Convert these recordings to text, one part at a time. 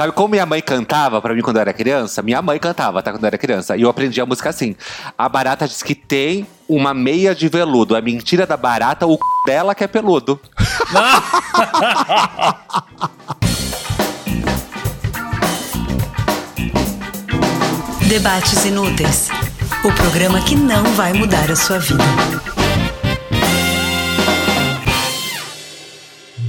Sabe como minha mãe cantava pra mim quando eu era criança? Minha mãe cantava, tá? Quando eu era criança. E eu aprendi a música assim. A barata diz que tem uma meia de veludo. É mentira da barata, o c... dela que é peludo. Debates Inúteis o programa que não vai mudar a sua vida.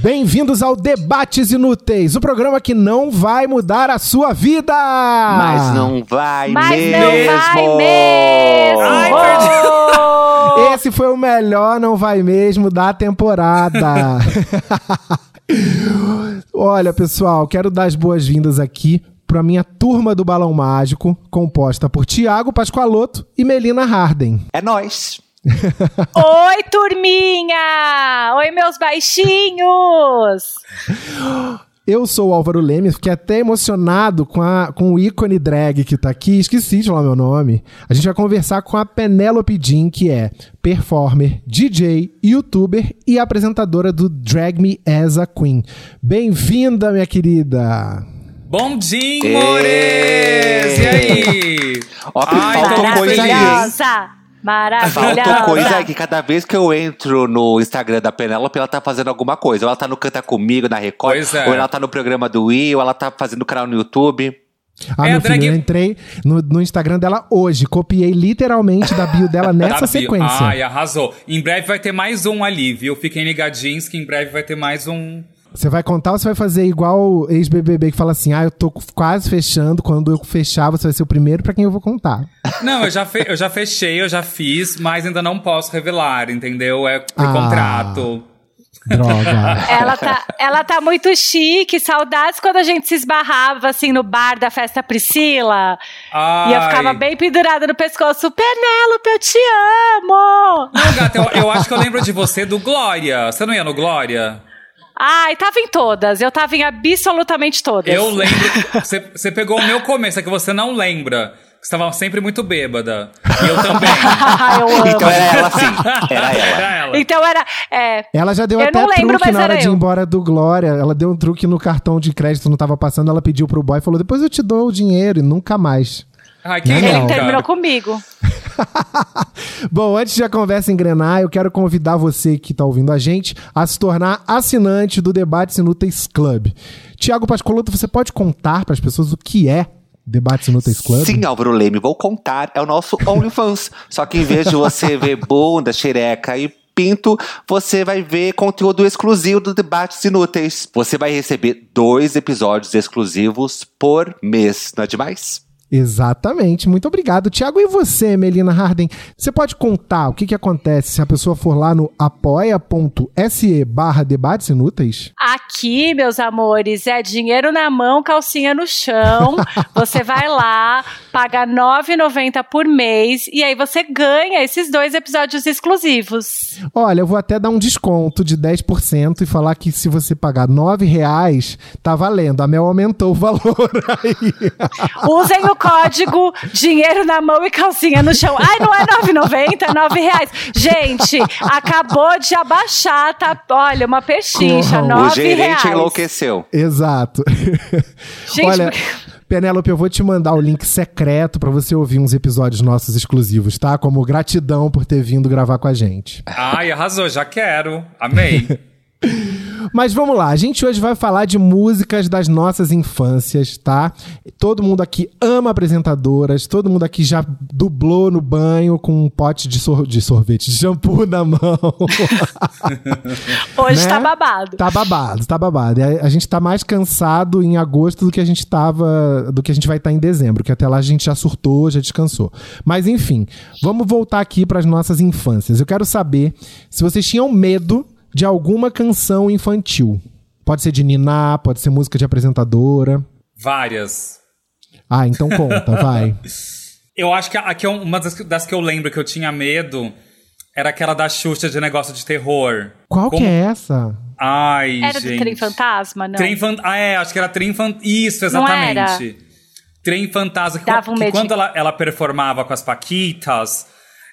Bem-vindos ao Debates Inúteis, o programa que não vai mudar a sua vida! Mas não vai Mas mesmo! não vai mesmo! Ai, Oh! Esse foi o melhor não vai mesmo da temporada. Olha, pessoal, quero dar as boas-vindas aqui para minha turma do Balão Mágico, composta por Tiago Pascoaloto e Melina Harden. É nós. Oi, turminha! Oi, meus baixinhos! Eu sou o Álvaro Leme, fiquei até emocionado com, a, com o ícone drag que tá aqui. Esqueci de falar meu nome. A gente vai conversar com a Penélope Jean, que é performer, DJ, youtuber e apresentadora do Drag Me As a Queen. Bem-vinda, minha querida! Bom dia, amores! E aí? Ó, que Ai, faltou coisa aí. Maravilhosa! Faltou coisa aí que cada vez que eu entro no Instagram da Penélope, ela tá fazendo alguma coisa. Ou ela tá no Canta Comigo, na Record, Pois é. ou ela tá no programa do Will, ou ela tá fazendo canal no YouTube. Ah, É, meu a drag- filho, eu entrei no, no Instagram dela hoje, copiei literalmente da bio dela nessa bio. sequência. Ai, arrasou. Em breve vai ter mais um ali, viu? Fiquem ligadinhos que em breve vai ter mais um. Você vai contar ou você vai fazer igual o ex-BBB que fala assim: ah, eu tô quase fechando, quando eu fechar você vai ser o primeiro pra quem eu vou contar. Não, eu já, fe- eu já fechei, eu já fiz, mas ainda não posso revelar, entendeu? É por Ah. contrato. Droga. Ela tá, ela tá muito chique, saudades quando a gente se esbarrava assim no bar da festa Priscila. Ai. E eu ficava bem pendurada no pescoço. Penélope, eu te amo! Não, gata, eu, eu acho que eu lembro de você do Glória. Você não ia no Glória? Ai, tava em todas. Eu tava em absolutamente todas. Eu lembro. Você, você pegou o meu começo, é que você não lembra. Você estava sempre muito bêbada. E eu também. eu amo. Então era ela sim. Era ela. Era ela. Então era. É, Ela já deu Eu até não lembro, truque mas na hora de ir embora do Glória. Ela deu um truque no cartão de crédito, não tava passando. Ela pediu pro boy e falou: depois eu te dou o dinheiro e nunca mais. Ai, Não, ele não. terminou comigo. Bom, antes de a conversa engrenar, eu quero convidar você que tá ouvindo a gente a se tornar assinante do Debates Inúteis Club. Tiago Pascoloto, você pode contar para as pessoas o que é Debates Inúteis Club? Sim, Álvaro Leme, vou contar. É o nosso OnlyFans. Só que em vez de você ver bunda, xereca e pinto, você vai ver conteúdo exclusivo do Debates Inúteis. Você vai receber dois episódios exclusivos por mês. Não é demais? Exatamente, muito obrigado. Tiago, e você, Melina Harden? Você pode contar o que, que acontece se a pessoa for lá no apoia.se barra debates inúteis? Aqui, meus amores, é dinheiro na mão, calcinha no chão. Você vai lá, paga R$ 9,90 por mês e aí você ganha esses dois episódios exclusivos. Olha, eu vou até dar um desconto de 10% e falar que se você pagar 9 reais, tá valendo. A Mel aumentou o valor aí. Usem o código dinheiro na mão e calcinha no chão. Ai, não é R$ 9,90, é 9 reais. Gente, acabou de abaixar, tá? Olha, uma pechincha. R$ o 9 gerente reais. enlouqueceu. Exato. Gente, Olha, porque- Penélope, eu vou te mandar o link secreto pra você ouvir uns episódios nossos exclusivos, tá? Como gratidão por ter vindo gravar com a gente. Ai, arrasou, já quero. Amei. Mas vamos lá, a gente hoje vai falar de músicas das nossas infâncias, tá? Todo mundo aqui ama apresentadoras, todo mundo aqui já dublou no banho com um pote de, sor- de sorvete, de shampoo na mão. hoje né? tá babado. Tá babado, tá babado. A, a gente tá mais cansado em agosto do que a gente tava. do que a gente vai estar em dezembro, que até lá a gente já surtou, já descansou. Mas enfim, vamos voltar aqui pras nossas infâncias. Eu quero saber se vocês tinham medo de alguma canção infantil. Pode ser de Niná, pode ser música de apresentadora. Várias. Ah, então conta, vai. Eu acho que aqui é uma das, das que eu lembro que eu tinha medo era aquela da Xuxa de negócio de terror. Qual Como- que é essa? Ai, Era gente. do Trem Fantasma, não? Trem fan... Ah, é, acho que era Trem Fantasma. Isso, Não exatamente. Trem Fantasma. Que, Dava um que medinho. quando ela, ela performava com as Paquitas,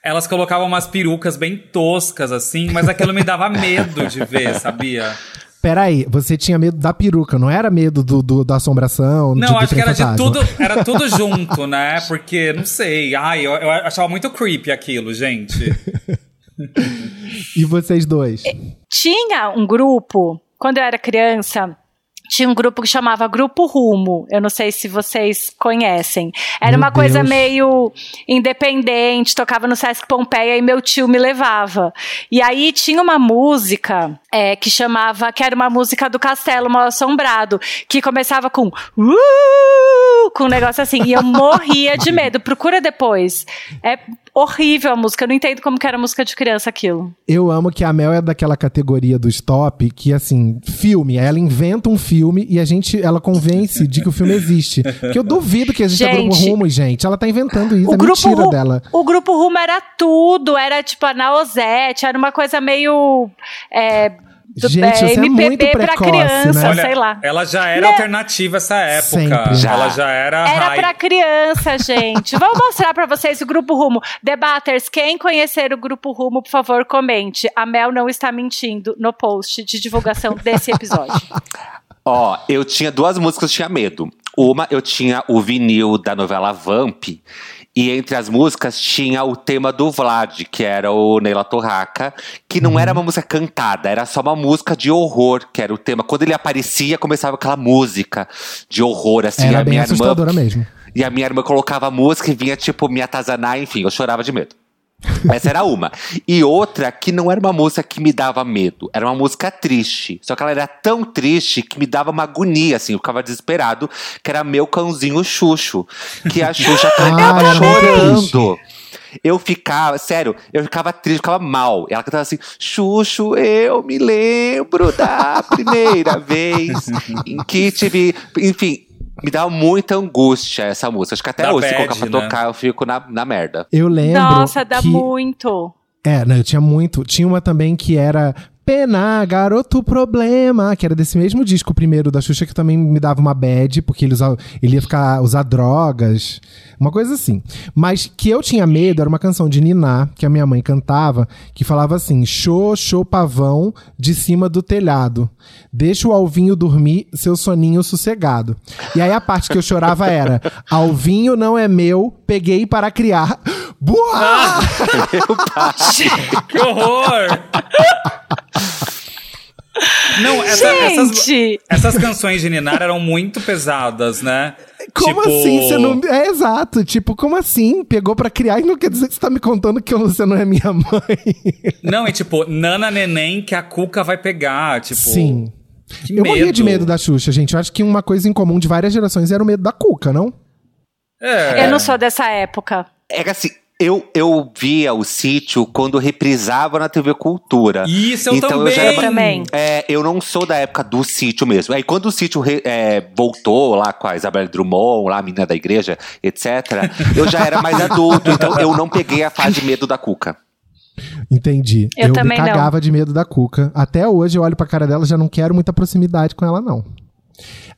elas colocavam umas perucas bem toscas, assim, mas aquilo me dava medo de ver, sabia? Peraí, você tinha medo da peruca, não era medo do, do- da assombração? Não, de, do acho que era de fantasma? tudo, era tudo junto, né? Porque, não sei, ai, eu, eu achava muito creepy aquilo, gente. E vocês dois? Tinha um grupo, quando eu era criança, tinha um grupo que chamava Grupo Rumo. Eu não sei se vocês conhecem. Era Meu uma coisa Deus. meio independente, tocava no Sesc Pompeia e meu tio me levava. E aí tinha uma música é, que chamava, que era uma música do Castelo Mal Assombrado, que começava com uh, com um negócio assim. E eu morria de medo. Procura depois. É horrível a música. Eu não entendo como que era música de criança aquilo. Eu amo que a Mel é daquela categoria do stop que, assim, filme. Ela inventa um filme e a gente, ela convence de que o filme existe. Porque eu duvido que exista Gente, Grupo Rumo, gente. Ela tá inventando isso, é grupo mentira Ru- dela. O grupo Rumo era tudo, era tipo a Naozete, era uma coisa meio. É, do- Gente, é, você é MPB muito pra precoce, criança, né? Olha, sei lá. ela já era Né? alternativa essa época. Já. Ela já era, Era hype. pra criança, gente. Vou mostrar pra vocês o Grupo Rumo. Debaters, quem conhecer o Grupo Rumo, por favor, comente. A Mel não está mentindo no post de divulgação desse episódio. Ó, eu tinha duas músicas que eu tinha medo. Uma, eu tinha o vinil da novela Vamp. E entre as músicas tinha o tema do Vlad, que era o Neila Torraca, que não era uma música cantada, era só uma música de horror, que era o tema. Quando ele aparecia, começava aquela música de horror, assim. Era a bem minha irmã, assustadora mesmo. e a minha irmã colocava a música e vinha, tipo, me atazanar, enfim, eu chorava de medo. Essa era uma. E outra que não era uma música que me dava medo, era uma música triste. Só que ela era tão triste que me dava uma agonia, assim, eu ficava desesperado, que era meu cãozinho Xuxo. Que a Xuxa cantava muito chorando. Eu ficava, sério, eu ficava triste, ficava mal. Ela cantava assim: Xuxo, eu me lembro da primeira vez em que tive. Enfim, me dava muita angústia essa música. Acho que até Da hoje, se bad, colocar pra né? tocar, eu fico na, na merda. Eu lembro. Nossa, dá que... muito. É, não, eu tinha muito. Tinha uma também que era Pena, Garoto Problema, que era desse mesmo disco, o primeiro da Xuxa, que também me dava uma bad, porque ele, usava, ele ia ficar usar drogas, uma coisa assim. Mas que eu tinha medo era uma canção de Niná, que a minha mãe cantava, que falava assim: Show, show pavão de cima do telhado. Deixa o alvinho dormir, seu soninho sossegado. E aí a parte que eu chorava era: Alvinho não é meu, peguei para criar. Boa! Que horror! Não, essa- essas, Gente! essas canções de Ninar eram muito pesadas, né? Como Tipo, assim? Você não. É exato. Tipo, como assim? Pegou pra criar e não quer dizer que você tá me contando que você não é minha mãe. Não, e tipo, Nana Neném que a Cuca vai pegar, tipo... Sim. Que eu morria de medo. medo da Xuxa, gente. Eu acho que uma coisa em comum de várias gerações era o medo da Cuca, não? É. Eu não sou dessa época. É que assim, eu, eu via o sítio quando reprisava na TV Cultura. Isso, eu então também. Eu já era, Também. É, eu não sou da época do sítio mesmo. Aí quando o sítio re- é, voltou lá com a Isabelle Drummond, lá a menina da igreja, etc., eu já era mais adulto, então eu não peguei a fase de medo da Cuca. Entendi. Eu me também não. cagava de medo da Cuca. Até hoje eu olho pra cara dela e já não quero muita proximidade com ela, não.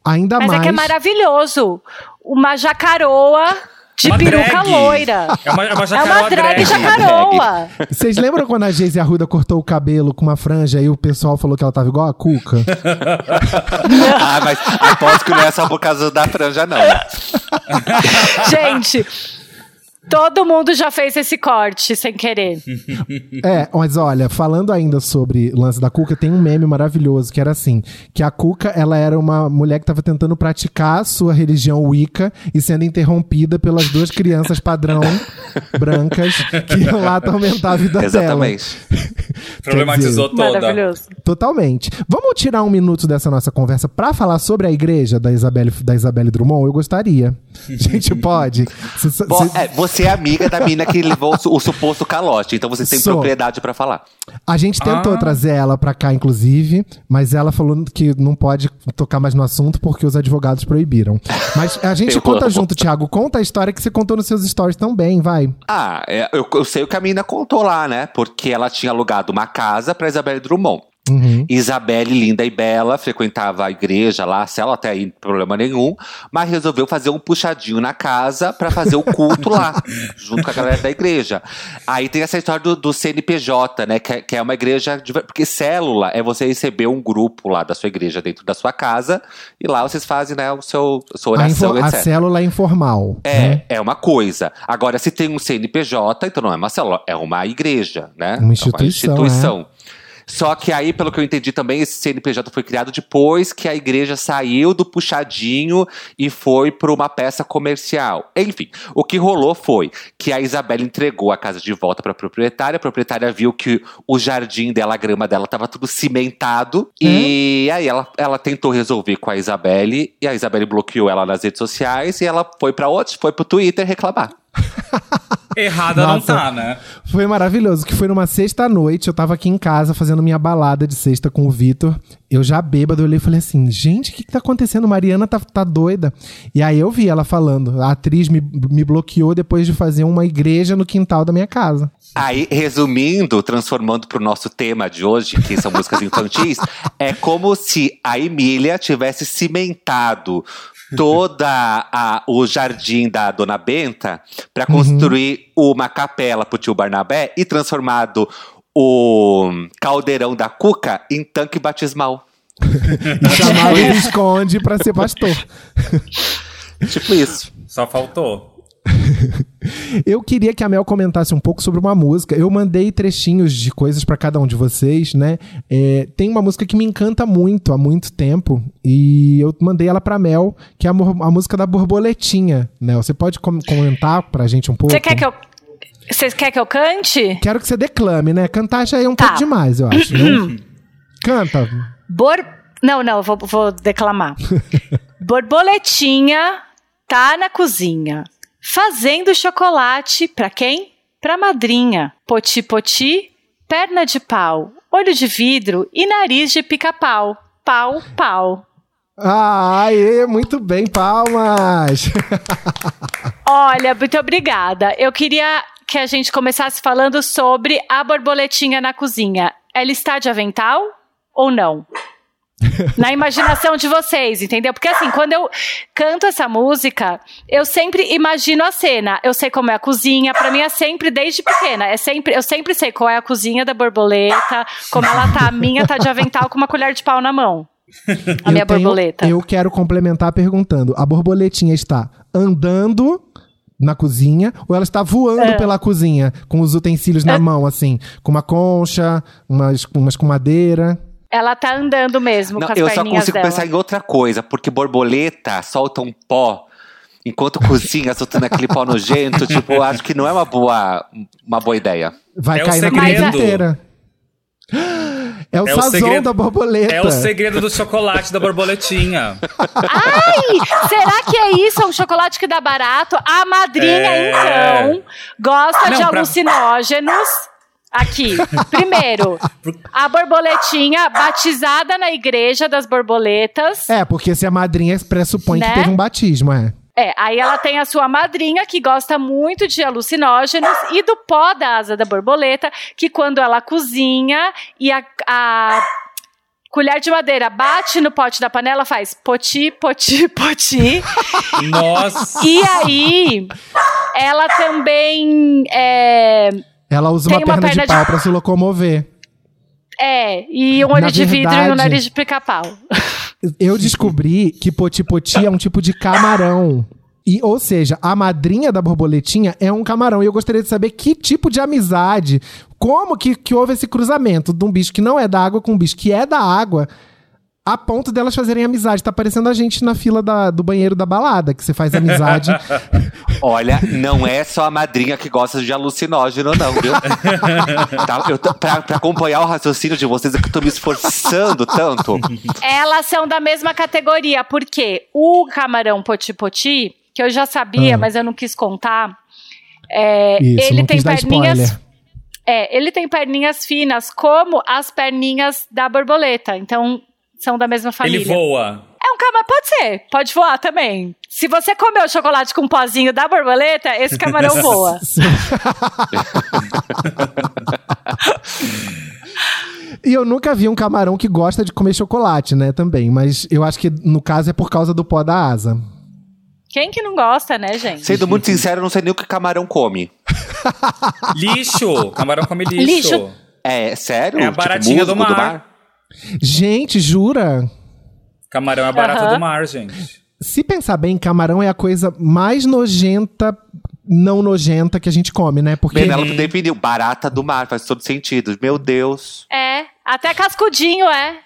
Ainda Mas mais. é que é maravilhoso. Uma jacaroa de Uma peruca drag. loira. É uma, é uma É uma drag drag. jacaroa. Vocês lembram quando a Geise Arruda cortou o cabelo com uma franja e o pessoal falou que ela tava igual a Cuca? ah, mas aposto que não é só por causa da franja, não. Gente, todo mundo já fez esse corte sem querer. É, mas olha, falando ainda sobre lance da Cuca, tem um meme maravilhoso que era assim: que a Cuca ela era uma mulher que estava tentando praticar a sua religião Wicca e sendo interrompida pelas duas crianças padrão brancas que iam lá atormentar a vida dela. Exatamente. Problematizou toda. Maravilhoso. Totalmente. Vamos tirar um minuto dessa nossa conversa pra falar sobre a igreja da Isabelle, da Isabelle Drummond? Eu gostaria. A gente pode. Cê- cê- Bo- é, você é amiga da mina que levou o, o suposto calote, então você tem Sou. propriedade pra falar. A gente tentou Ah. trazer ela pra cá, inclusive, mas ela falou que não pode tocar mais no assunto porque os advogados proibiram. Mas a gente conta junto, Thiago. Conta a história que você contou nos seus stories também, vai. Ah, é, eu, eu sei o que a mina contou lá, né? Porque ela tinha alugado uma casa pra Isabelle Drummond. Uhum. Isabelle, linda e bela, frequentava a igreja lá, cela até aí, problema nenhum, mas resolveu fazer um puxadinho na casa pra fazer o culto lá, junto com a galera da igreja. Aí tem essa história do, do CNPJ, né, que é, que é uma igreja, de- porque célula é você receber um grupo lá da sua igreja dentro da sua casa, e lá vocês fazem, né, o seu, a sua A, oração, a etc. célula é informal. né? É, é uma coisa. Agora, se tem um CNPJ, então não é uma célula, é uma igreja, né? Uma instituição, É uma instituição. Só que aí, pelo que eu entendi também, esse CNPJ foi criado depois que a igreja saiu do puxadinho e foi para uma peça comercial. Enfim, o que rolou foi que a Isabela entregou a casa de volta para a proprietária. A proprietária viu que o jardim dela, a grama dela, estava tudo cimentado. E aí ela, ela tentou resolver com a Isabelle. E a Isabelle bloqueou ela nas redes sociais. E ela foi para outros, foi pro Twitter reclamar. Errada Nossa. não tá, né? Foi maravilhoso, que foi numa sexta-noite, eu tava aqui em casa fazendo minha balada de sexta com o Vitor. Eu já bêbado, eu olhei e falei assim, gente, o que, que tá acontecendo? Mariana tá, tá doida. E aí eu vi ela falando, a atriz me, me bloqueou depois de fazer uma igreja no quintal da minha casa. Aí, resumindo, transformando pro nosso tema de hoje, que são músicas infantis, é como se a Emília tivesse cimentado toda a, o jardim da Dona Benta para construir uma capela pro tio Barnabé e transformado o caldeirão da Cuca em tanque batismal. E chamava o Visconde pra ser pastor. Tipo isso. Só faltou. Eu queria que a Mel comentasse um pouco sobre uma música. Eu mandei trechinhos de coisas pra cada um de vocês, né? É, tem uma música que me encanta muito há muito tempo e eu mandei ela pra Mel, que é a, a música da borboletinha, né? Você pode com- comentar pra gente um pouco? Você quer que eu. Você quer que eu cante? Quero que você declame, né? Cantar já é um Tá. pouco demais, eu acho. né? Canta. Bor... Não, não, vou, vou declamar. Borboletinha tá na cozinha, fazendo chocolate pra quem? Pra madrinha. Poti poti, perna de pau, olho de vidro e nariz de pica-pau. Pau, pau. Ah, aê, muito bem, palmas. Olha, muito obrigada. Eu queria que a gente começasse falando sobre a borboletinha na cozinha. Ela está de avental ou não? Na imaginação de vocês, entendeu? Porque assim, quando eu canto essa música, eu sempre imagino a cena. Eu sei como é a cozinha, pra mim é sempre desde pequena. É sempre, eu sempre sei qual é a cozinha da borboleta, como ela tá. A minha tá de avental com uma colher de pau na mão. A minha Eu tenho- borboleta. Eu quero complementar perguntando: a borboletinha está andando na cozinha ou ela está voando É. pela cozinha com os utensílios na mão, assim, com uma concha, umas, umas com madeira? Ela tá andando mesmo Não, com as eu só consigo dela. pensar em outra coisa, porque borboleta solta um pó. Enquanto cozinha, soltando aquele pó nojento, tipo, eu acho que não é uma boa, uma boa ideia. Vai É cair na segredo. comida inteira. É o É o sazão segredo- da borboleta. É o segredo do chocolate da borboletinha. Ai, será que é isso? É um chocolate que dá barato? A madrinha, É. então, gosta Não, de pra- alucinógenos. Aqui, primeiro, a borboletinha batizada na igreja das borboletas. É, porque se a madrinha pressupõe Né? que teve um batismo, é. É, aí ela tem a sua madrinha que gosta muito de alucinógenos e do pó da asa da borboleta, que quando ela cozinha e a, a colher de madeira bate no pote da panela, faz poti, poti, poti. Nossa. E aí, ela também é, Ela usa uma, uma perna, perna de de- pau pra se locomover. é e um olho Na de vidro e um verdade- nariz de pica-pau. Eu descobri que poti-poti é um tipo de camarão. E, ou seja, a madrinha da borboletinha é um camarão. E eu gostaria de saber que tipo de amizade, como que, que houve esse cruzamento de um bicho que não é da água com um bicho que é da água, a ponto delas fazerem amizade. Tá parecendo a gente na fila da- do banheiro da balada, que você faz amizade. Olha, não é só a madrinha que gosta de alucinógeno, não, viu? tá, eu tô- pra, pra acompanhar o raciocínio de vocês, é que eu tô me esforçando tanto. Elas são da mesma categoria, porque o camarão poti-poti, que eu já sabia, Ah. mas eu não quis contar, é, Isso, ele tem perninhas. spoiler. É, ele tem perninhas finas, como as perninhas da borboleta. Então, são da mesma família. Ele voa. É um camarão, pode ser, pode voar também. Se você comeu chocolate com um pozinho da borboleta, esse camarão voa. E eu nunca vi um camarão que gosta de comer chocolate, né, também. Mas eu acho que no caso é por causa do pó da asa. Quem que não gosta, né, gente? Sendo muito sincero, eu não sei nem o que camarão come. Lixo! Camarão come lixo. Lixo. É, sério? É a Tipo, baratinha do musgo mar. Gente, jura? Camarão é barata Aham. do mar, gente. Se pensar bem, camarão é a coisa mais nojenta, não nojenta que a gente come, né? Porque. Penélope definiu. Barata do mar, faz todo sentido. Meu Deus. É, até cascudinho é.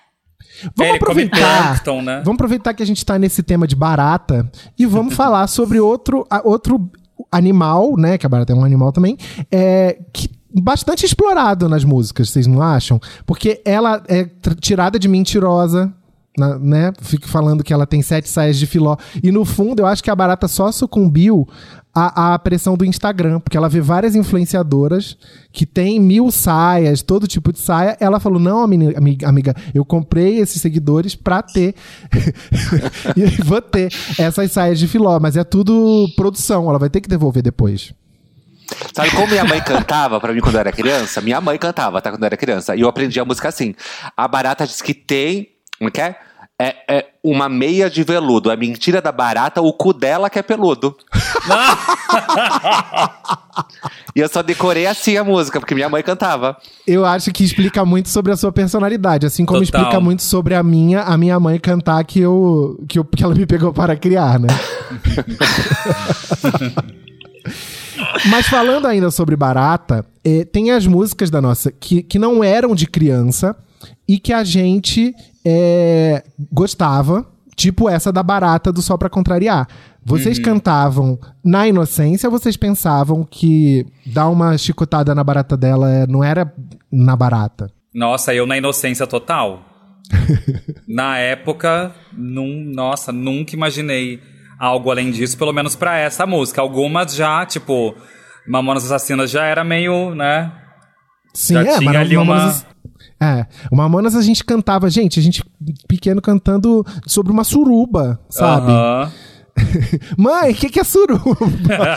Vamos É, ele come aproveitar. plâncton, né? Vamos aproveitar que a gente tá nesse tema de barata e vamos falar sobre outro, a- outro animal, né? Que a barata é um animal também, é, que bastante explorado nas músicas, vocês não acham? Porque ela é tirada de mentirosa. na- né? Fico falando que ela tem sete saias de filó. E no fundo, eu acho que a barata só sucumbiu à, à pressão do Instagram, porque ela vê várias influenciadoras que tem mil saias, todo tipo de saia. Ela falou: não, amiga, amiga, eu comprei esses seguidores pra ter. e vou ter essas saias de filó, mas é tudo produção, ela vai ter que devolver depois. Sabe como minha mãe cantava pra mim quando eu era criança? Minha mãe cantava, tá? Quando eu era criança. E eu aprendi a música assim. A barata diz que tem. Como é que é? É, é uma meia de veludo. É mentira da barata, o cu dela que é peludo. e eu só decorei assim a música, porque minha mãe cantava. Eu acho que explica muito sobre a sua personalidade, assim como Total. explica muito sobre a minha, a minha mãe cantar que eu, que eu que ela me pegou para criar, né? Mas falando ainda sobre barata, eh, tem as músicas da nossa que, que não eram de criança e que a gente eh, gostava, tipo essa da barata do Só Pra Contrariar. Vocês cantavam na inocência ou vocês pensavam que dar uma chicotada na barata dela eh, não era na barata? Nossa, eu na inocência total. na época, num, nossa, nunca imaginei algo além disso, pelo menos pra essa música. Algumas já, tipo, Mamonas Assassinas já era meio, né? Sim, Já é, tinha mas ali o uma- Mamonas... É, o Mamonas a gente cantava, gente, a gente pequeno cantando sobre uma suruba, sabe? Aham. Mãe, o que, que é suruba?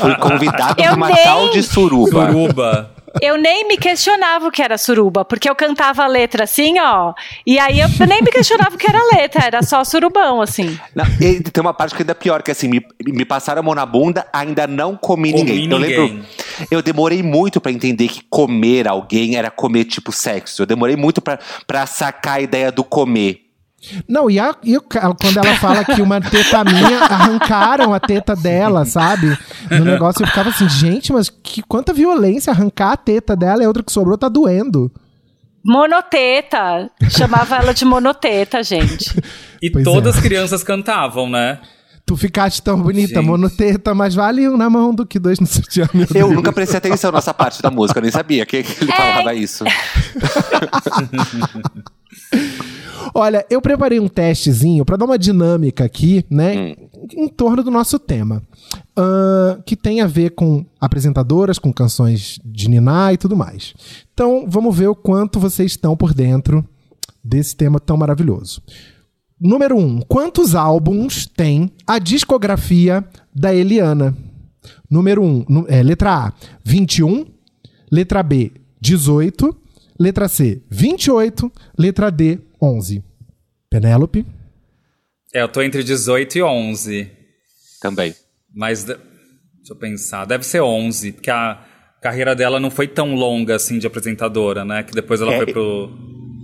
Fui convidado de uma tal de suruba. Suruba. Eu nem me questionava o que era suruba, porque eu cantava a letra assim, ó. E aí eu nem me questionava o que era letra, era só surubão, assim. Não, e tem uma parte que ainda é pior, que assim, me, me passaram a mão na bunda, ainda não comi, Comi ninguém. Eu ninguém. lembro, eu demorei muito pra entender que comer alguém era comer tipo sexo. Eu demorei muito pra sacar a ideia do comer. Não, e, a- e quando ela fala que uma teta minha, arrancaram a teta dela, sabe? No negócio eu ficava assim, gente, mas que quanta violência arrancar a teta dela e a outra que sobrou tá doendo. Monoteta. Chamava ela de monoteta, gente. E Pois todas é. as crianças cantavam, né? Tu ficaste tão bonita, Gente. monoteta, mas vale um na mão do que dois no sutiã, Eu Deus. nunca prestei atenção nessa parte da música, eu nem sabia que, que ele É. falava isso. Olha, eu preparei um testezinho pra dar uma dinâmica aqui, né? Hum. Em torno do nosso tema. Ahn, que tem a ver com apresentadoras, com canções de Niná e tudo mais. Então, vamos ver o quanto vocês estão por dentro desse tema tão maravilhoso. Número 1. Um, quantos álbuns tem a discografia da Eliana? Número 1. Um, é, letra A, 21. Letra B, 18. Letra C, 28. Letra D, 11. Penélope? É, eu tô entre 18 e 11. Também. Mas, de- deixa eu pensar, deve ser 11, porque a carreira dela não foi tão longa assim de apresentadora, né? Que depois ela É, foi pro.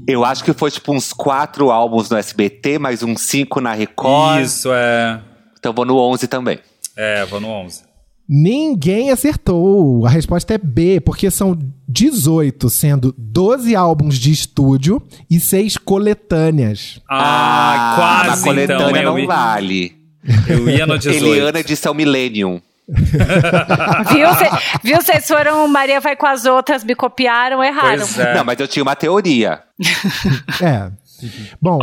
Eu acho que foi tipo uns quatro álbuns no SBT, mais uns cinco na Record. Isso, é. Então vou no 11 também. É, vou no 11. Ninguém acertou. A resposta é B, porque são 18, sendo 12 álbuns de estúdio e 6 coletâneas. Ah, a quase coletânea então. Eu, não i- vale. eu ia no 18. Eliana edição Millennium. Viu? Cê- viu? Vocês foram, Maria vai com as outras, me copiaram, erraram. É. Não, mas eu tinha uma teoria. É. Bom,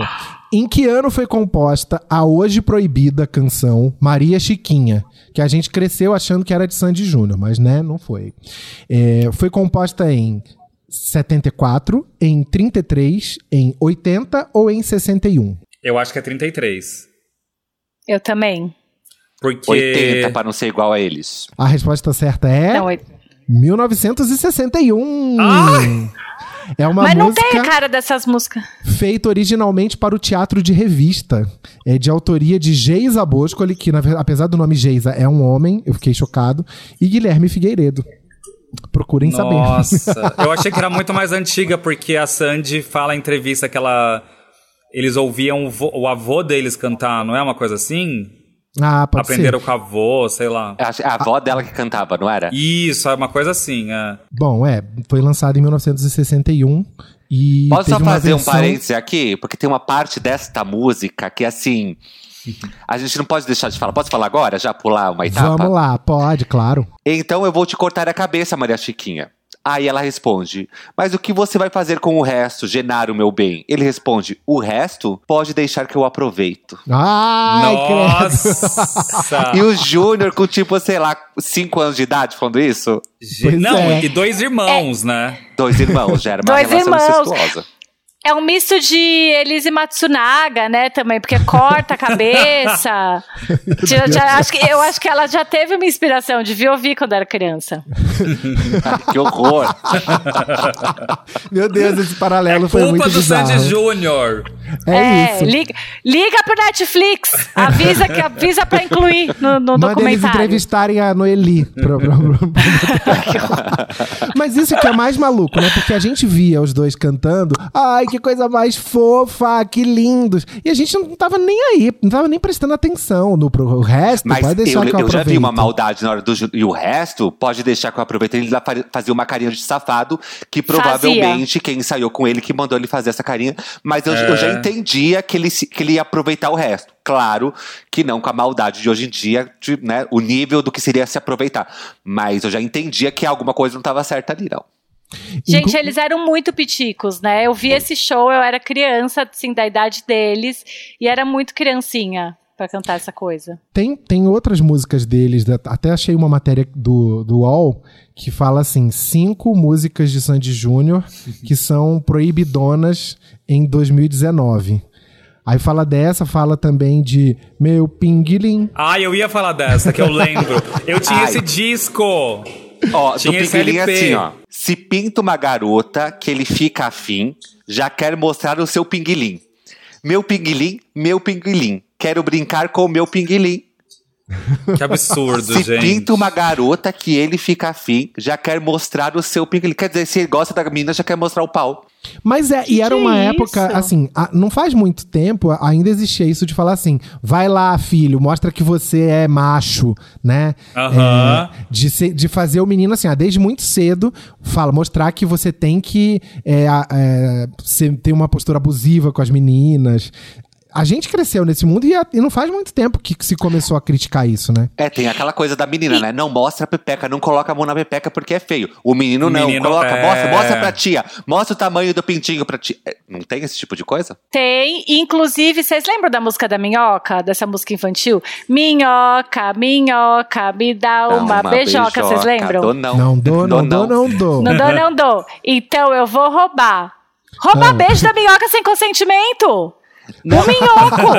em que ano foi composta a hoje proibida canção Maria Chiquinha? Que a gente cresceu achando que era de Sandy Júnior, mas né, não foi. É, foi composta em 74, em 33, em 80 ou em 61? Eu acho que é 33. Eu também. Porque. 80 pra não ser igual a eles. A resposta certa é Não, oit- 1961. É uma Mas não música tem a cara dessas músicas. feita originalmente para o teatro de revista. É de autoria de Geisa Boscoli, que na apesar do nome Geisa é um homem, eu fiquei chocado, e Guilherme Figueiredo. Procurem saber. Nossa, eu achei que era muito mais antiga, porque a Sandy fala em entrevista que ela. Eles ouviam o, o avô deles cantar, não é uma coisa assim? Ah, pode Aprenderam ser. com o avô, sei lá. É a avó dela que cantava, não era? Isso, é uma coisa assim. É. Bom, é, foi lançado em 1961 e Posso só fazer um versão- parêntese aqui? Porque tem uma parte desta música que, assim. A gente não pode deixar de falar. Posso falar agora? Já pular uma etapa? Vamos lá, pode, claro. Então eu vou te cortar a cabeça, Maria Chiquinha. Aí ela responde: Mas o que você vai fazer com o resto, Genaro, meu bem? Ele responde: O resto pode deixar que eu aproveito. Ai. Nossa! E o Júnior, com tipo, sei lá, 5 anos de idade, falando isso? Pois Não, é. e dois irmãos, né? Dois irmãos, já era uma Dois relação irmãos. É um misto de Elise Matsunaga, né, também, porque corta a cabeça. Já- já- acho que, eu acho que ela já teve uma inspiração, devia ouvir quando era criança. Ai, que horror. Meu Deus, esse paralelo foi muito Culpa do bizarro. Sandy Júnior. É, isso. liga, liga pro Netflix, avisa, que, avisa pra incluir no, no Manda eles documentário. entrevistarem a Noeli. Pra- pra- pra- Mas isso que é mais maluco, né? Porque a gente via os dois cantando. Ai, que coisa mais fofa, que lindos. E a gente não tava nem aí, não tava nem prestando atenção no pro o resto. Mas pode deixar eu, que eu, eu já vi uma maldade na hora do. E o resto, pode deixar que eu aproveite. Ele fazia uma carinha de safado, que provavelmente quem ensaiou com ele que mandou ele fazer essa carinha. Mas eu, eu já É. entendia que ele, que ele ia aproveitar o resto. Claro que não com a maldade de hoje em dia, de, né, o nível do que seria se aproveitar. Mas eu já entendia que alguma coisa não estava certa ali, não. Gente, Inclu- eles eram muito piticos, né? Eu vi esse show, eu era criança, assim, da idade deles, e era muito criancinha pra cantar essa coisa. Tem, tem outras músicas deles, até achei uma matéria do, do UOL que fala assim: cinco músicas de Sandy Júnior que são proibidonas em 2019. Aí fala dessa, fala também de Meu Pinguilim. Ah, eu ia falar dessa, que eu lembro. Eu tinha Ai. esse disco. Ó, do Tinha esse Pinguelim LP. assim, ó. Se pinta uma garota que ele fica afim, já quer mostrar o seu pinguilim. Meu pinguilim, meu pinguilim. Quero brincar com o meu pinguilim. Que absurdo, Se gente. pinta uma garota que ele fica afim, já quer mostrar o seu pinguilim. Quer dizer, se ele gosta da menina, já quer mostrar o pau. Mas é, e era uma é época, isso? assim, a- não faz muito tempo, ainda existia isso de falar assim: vai lá, filho, mostra que você é macho, né? Aham. É, de, ser- de fazer o menino assim, ah, desde muito cedo, fala, mostrar que você tem que é, é, ser- ter uma postura abusiva com as meninas. A gente cresceu nesse mundo e, a- e não faz muito tempo que se começou a criticar isso, né? É, tem aquela coisa da menina, né? Não mostra a pepeca, não coloca a mão na pepeca porque é feio. O menino não, menino coloca, é. mostra, mostra pra tia. Mostra o tamanho do pintinho pra tia. É, Não tem esse tipo de coisa? Tem, inclusive, vocês lembram da música da Minhoca, dessa música infantil? Minhoca, minhoca, me dá Dá uma, beijoca, vocês lembram? Dou não. Não dou, não dou, não dou. Não dou, não dou. Então eu vou roubar. Roubar beijo da minhoca sem consentimento. Não. O minhoco.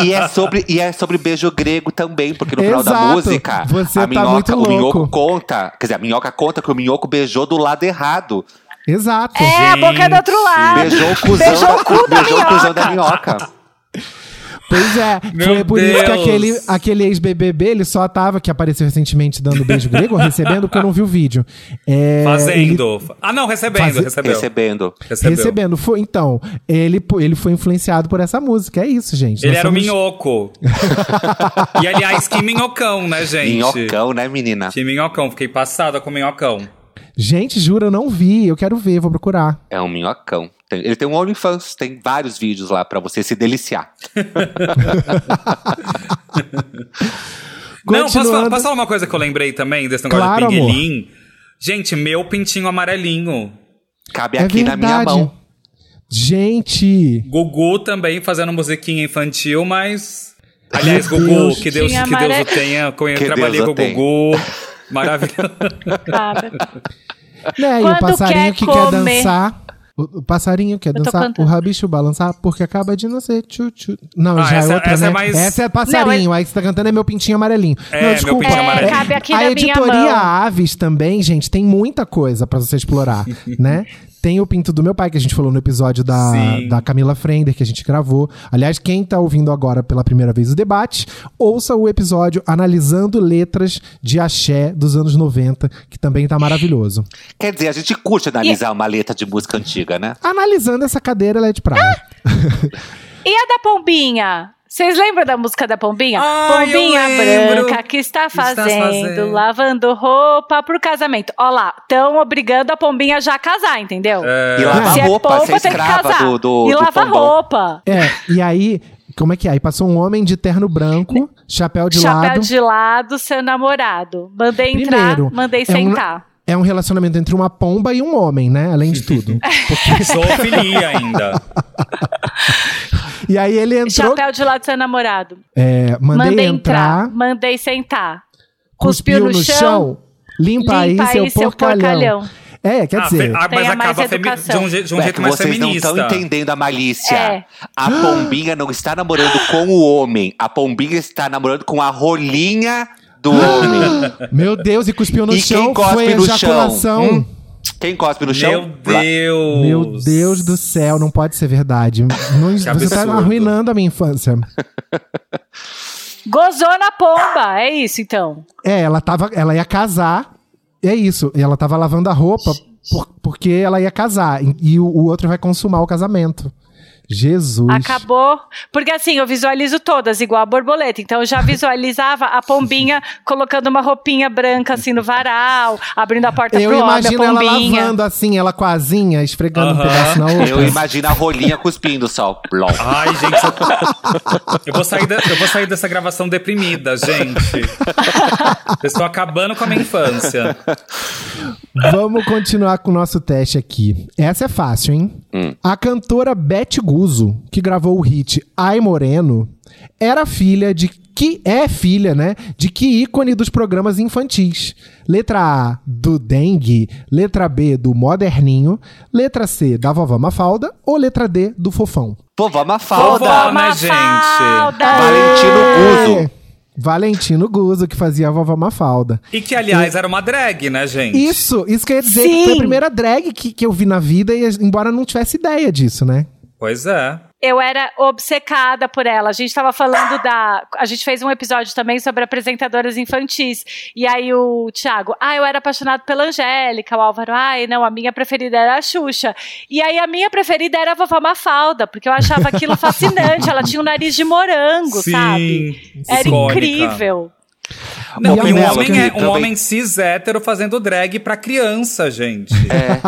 E é, sobre, e é sobre beijo grego também, porque no final da Exato. música, Você a tá minhoca, muito o louco. minhoco conta. Quer dizer, a minhoca conta que o minhoco beijou do lado errado. Exato. É, a boca é do outro lado. Beijou o cuzão, Beijou da, o cu da beijou o cuzão da minhoca. Pois é, Meu foi por isso que Deus. aquele, aquele ex-BBB, ele só tava, que apareceu recentemente dando beijo grego, recebendo, porque eu não vi o vídeo. É, ele- Fazendo. Ah, não, recebendo, Faze- recebeu. Recebendo. Recebeu. recebendo. Foi, então, ele, ele foi influenciado por essa música, é isso, gente. Ele Nós era o somos- minhoco. e aliás, que minhocão, né, gente? Minhocão, né, menina? Que minhocão. Fiquei passada com minhocão. Gente, juro, eu não vi, eu quero ver, vou procurar. É um minhocão. Tem- ele tem um OnlyFans, tem vários vídeos lá pra você se deliciar. Não, posso falar, posso falar uma coisa que eu lembrei também desse negócio Claro, do pinguelim? Gente, meu pintinho amarelinho. Cabe É aqui na minha verdade. mão. Gente, Gugu também fazendo musiquinha infantil, mas. Aliás, Gugu, Deus. que Deus, Tinha que Deus amare- o tenha. Eu Que trabalhei Deus com o. Gugu. Maravilhoso. Né, e o passarinho quer que quer comer. dançar... O, o passarinho quer dançar, o rabicho balançar, porque acaba de nascer tchu-tchu. Não, Ah, já essa- é outra, essa né? é mais- Essa é passarinho, aí que você tá cantando é meu pintinho amarelinho. É, Não, meu desculpa. pintinho É, amarelinho. cabe aqui a na minha editoria mão. Aves também, gente, tem muita coisa pra você explorar, né? Tem o Pinto do Meu Pai, que a gente falou no episódio da, Sim. da Camila Frender, que a gente gravou. Aliás, quem tá ouvindo agora pela primeira vez o debate, ouça o episódio analisando letras de axé dos anos 90, que também tá maravilhoso. Quer dizer, a gente curte analisar uma letra de música antiga, né? Analisando essa cadeira, ela é de praia. E a da Pombinha? Vocês lembram da música da Pombinha? Ah, Pombinha branca que está Está fazendo, fazendo. lavando roupa pro casamento. Ó lá, estão obrigando a Pombinha já a casar, entendeu? E lavar Se é roupa, pomba, ser tem que escrava casar. do, do, e do lavar pombão. roupa. É, e aí, como é que é? Aí passou um homem de terno branco, chapéu de Chapéu lado. de lado, seu namorado. Mandei entrar, Primeiro, mandei é um- sentar. É um relacionamento entre uma pomba e um homem, né? Além de tudo. Zoofilia ainda. E aí ele entrou. Chapéu de lado, seu namorado. É, mandei, Mandei entrar, mandei sentar. cuspiu no, chão, limpa, aí, limpa seu, aí seu porcalhão. porcalhão. É, quer Ah, dizer, ah, mas acaba femi- de um, de um É jeito mais vocês não feminista. estão entendendo a malícia. É. A pombinha não está namorando com o homem. A pombinha está namorando com a rolinha do homem. meu Deus, e cuspiu no E chão, quem cospe foi no ejaculação. chão? Hum? Quem cospe no chão? Meu Deus. Meu Deus do céu, não pode ser verdade. Não- você tá absurdo. arruinando a minha infância. Gozou na pomba, é isso então. É, ela tava, ela ia casar. É isso, e ela tava lavando a roupa por- porque ela ia casar e, e o, o outro vai consumar o casamento. Jesus. Acabou. Porque assim, eu visualizo todas igual a borboleta. Então eu já visualizava a pombinha colocando uma roupinha branca assim no varal, abrindo a porta Eu pro homem, a imagino ela pombinha. lavando assim, ela com a asinha, esfregando um Aham. pedaço na outra. Eu imagino a rolinha cuspindo só. Plom. Ai, gente, eu, eu vou sair da- eu vou sair dessa gravação deprimida, gente. Eu estou acabando com a minha infância. Vamos continuar com o nosso teste aqui. Essa é fácil, hein? A cantora Beth Guzzo, que gravou o hit Ai Moreno, era filha de que é filha, né? De que ícone dos programas infantis? Letra A do Dengue, letra B do Moderninho, letra C da Vovó Mafalda ou letra D do Fofão? Vovó Mafalda. Vovó, né, gente? Mafalda. Valentino Guzzo. Valentino Guzzo, que fazia a Vovó Mafalda. E que, aliás, era uma drag, né, gente? Isso, isso que eu ia dizer, Sim. que foi a primeira drag que, que eu vi na vida, e embora eu não tivesse ideia disso, né? Pois é. Eu era obcecada por ela. A gente tava falando da. A gente fez um episódio também sobre apresentadoras infantis. E aí o Thiago, ah, eu era apaixonado pela Angélica. O Álvaro, ai, não, a minha preferida era a Xuxa. E aí a minha preferida era a vovó Mafalda, porque eu achava aquilo fascinante. Ela tinha um nariz de morango, Sim, sabe? Era icônica. incrível. Não, E um homem, é, um também- homem cis hétero fazendo drag pra criança, gente. É.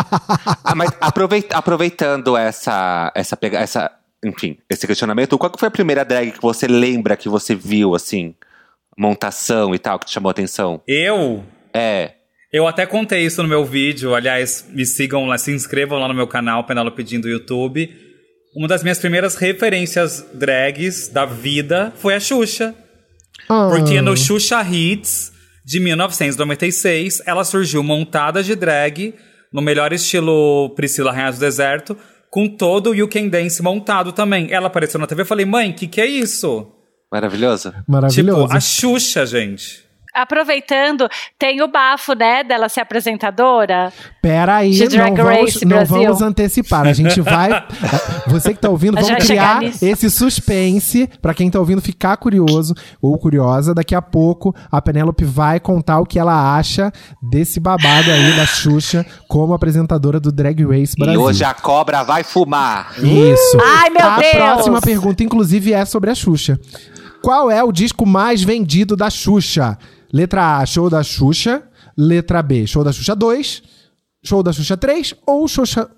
Ah, mas aproveit- aproveitando essa, essa, essa, enfim, esse questionamento, qual que foi a primeira drag que você lembra que você viu, assim, montação e tal, que te chamou a atenção? Eu É. Eu até contei isso no meu vídeo. Aliás, me sigam lá, se inscrevam lá no meu canal, Penélope Jean do YouTube. Uma das minhas primeiras referências drags da vida foi a Xuxa. Ah, Porque no Xuxa Hits de 1996, ela surgiu montada de drag, no melhor estilo Priscila Rainha do Deserto, com todo o You Can Dance montado também. Ela apareceu na TV e falei, mãe, que que é isso? Maravilhoso. Maravilhoso. Tipo, a Xuxa, gente. Aproveitando, tem o bafo, né, dela ser apresentadora. Pera aí, De não Drag vamos, Race não vamos antecipar. A gente vai. Você que tá ouvindo, A vamos criar esse suspense pra quem tá ouvindo ficar curioso ou curiosa. Daqui a pouco a Penélope vai contar o que ela acha desse babado aí da Xuxa como apresentadora do Drag Race E Brasil. hoje a cobra vai fumar. Isso. Ai, meu a Deus! próxima pergunta, inclusive, é sobre a Xuxa. Qual é o disco mais vendido da Xuxa? Letra A, show da Xuxa. Letra B, show da Xuxa 2. Show da Xuxa 3 ou Xuxa,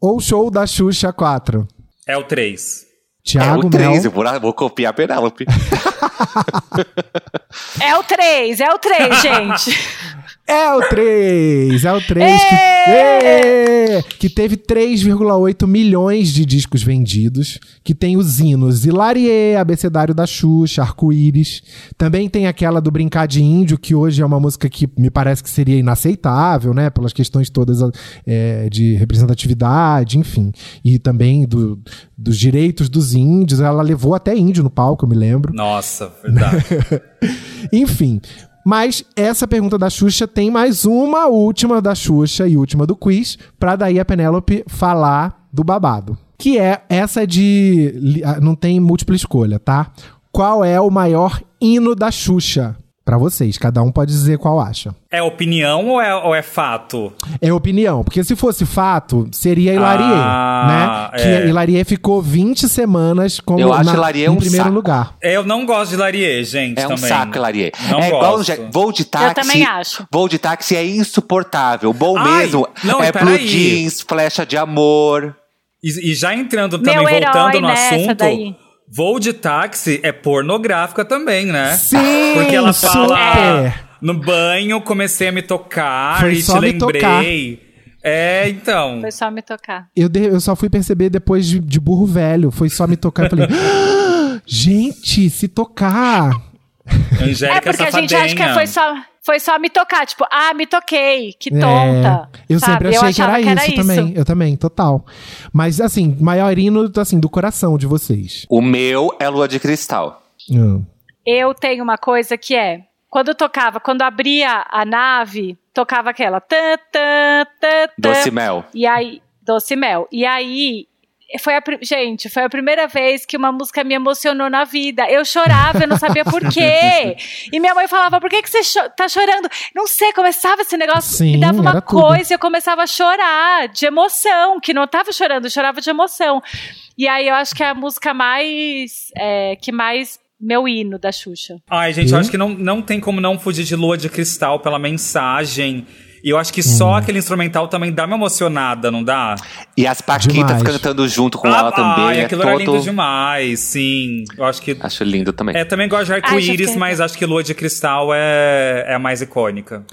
ou show da Xuxa 4? É o 3. É Tiago o 3, Mel. eu vou, vou copiar a Penélope. É o 3, é o 3, gente. É o 3, é o 3 que, Ê! que teve 3,8 milhões de discos vendidos, que tem os hinos Hilarie, Abecedário da Xuxa, Arco-Íris. Também tem aquela do Brincar de Índio, que hoje é uma música que me parece que seria inaceitável, né? Pelas questões todas é, de representatividade, enfim. E também do, dos direitos dos índios. Ela levou até índio no palco, eu me lembro. Nossa, verdade. Enfim, Mas essa pergunta da Xuxa tem mais uma última da Xuxa e última do quiz, pra daí a Penélope falar do babado. Que é essa de. ah, Não tem múltipla escolha, tá? Qual é o maior hino da Xuxa? Pra vocês, cada um pode dizer qual acha. É opinião ou é, ou é fato? É opinião, porque se fosse fato, seria Hilarie, Ah, né? Que é. Hilarie ficou 20 semanas como Eu acho na, Hilarie em um primeiro saco. lugar. Eu não gosto de Larie, gente, É um também. saco, Hilarie. Não é igual gosto. Angé- voo de táxi. também acho. Voo de táxi é insuportável. Bom Ai, mesmo não, é. Blue Jeans, flecha de amor. E, e já entrando Meu também, herói voltando no nessa assunto, daí. Voo de táxi é pornográfica também, né? Sim, Porque ela fala super. no banho comecei a me tocar Foi e só te me lembrei. É, então. Foi só me tocar. Eu, de- eu só fui perceber depois de, de burro velho. Foi só me tocar. Eu falei, "Ah, gente, se tocar. Angélica É porque a gente acha que foi só, foi só me tocar. Tipo, ah, me toquei. Que É, tonta. eu sabe? sempre achei eu que era, achava isso, também. Eu também, total. Mas assim, maior hino assim, do coração de vocês. O meu é Lua de Cristal. Hum. Eu tenho uma coisa que é. Quando eu tocava, quando abria a nave, tocava aquela. Tã, tã, tã, tã. Doce Mel. E aí, Doce Mel. E aí, foi a, gente, foi a primeira vez que uma música me emocionou na vida. Eu chorava, eu não sabia por quê. E minha mãe falava, por que, que você cho- tá chorando? Não sei, começava esse negócio, Sim, me dava uma era tudo. coisa e eu começava a chorar de emoção, que não tava chorando, eu chorava de emoção. E aí eu acho que é a música mais, é, que mais, meu hino da Xuxa. Ai, gente, eu Hum? acho que não, não tem como não fugir de Lua de Cristal pela mensagem. E eu acho que só Hum. aquele instrumental também dá uma emocionada, não dá? E as Paquitas Demais. cantando junto com Ah, ela também. ai, é aquilo era lindo todo... demais, sim. Eu acho que. Acho lindo também. É, também gosto de arco-íris, fiquei- mas acho que Lua de Cristal é, é a mais icônica.